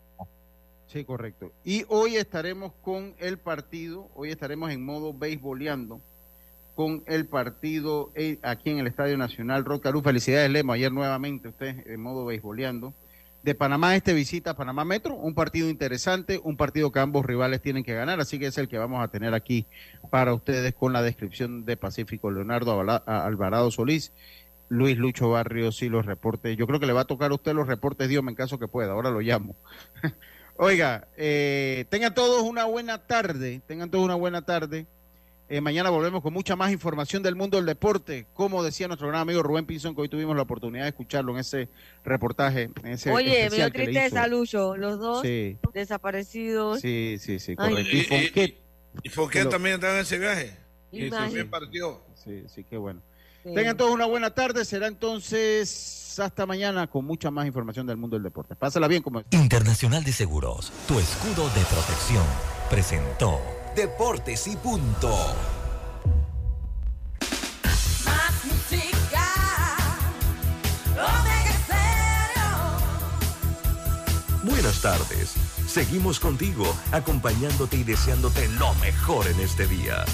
Sí, correcto. Y hoy estaremos con el partido, hoy estaremos en modo beisboleando con el partido eh, aquí en el Estadio Nacional Rocarú. Felicidades, Lemo, ayer nuevamente usted en modo beisboleando. De Panamá este visita a Panamá Metro, un partido interesante, un partido que ambos rivales tienen que ganar, así que es el que vamos a tener aquí para ustedes con la descripción de Pacífico Leonardo Alvarado Solís, Luis Lucho Barrios y los reportes. Yo creo que le va a tocar a usted los reportes, Dios, en caso que pueda, ahora lo llamo. [LAUGHS] Oiga, eh, tengan todos una buena tarde, tengan todos una buena tarde. Eh, mañana volvemos con mucha más información del mundo del deporte, como decía nuestro gran amigo Rubén Pinzón, que hoy tuvimos la oportunidad de escucharlo en ese reportaje, en ese Oye, me dio tristeza. Lucho. Los dos Sí, desaparecidos. sí, sí, sí, correcto. Y Y- Fonquet, Y Fonquet Lo- también estaba en ese viaje. Y Imagínate. también partió. sí, sí, qué bueno. Sí. Tengan todos una buena tarde, será entonces hasta mañana con mucha más información del mundo del deporte. Pásala bien como Internacional de Seguros, tu escudo de protección, presentó Deportes y punto. Buenas tardes. Seguimos contigo, acompañándote y deseándote lo mejor en este día.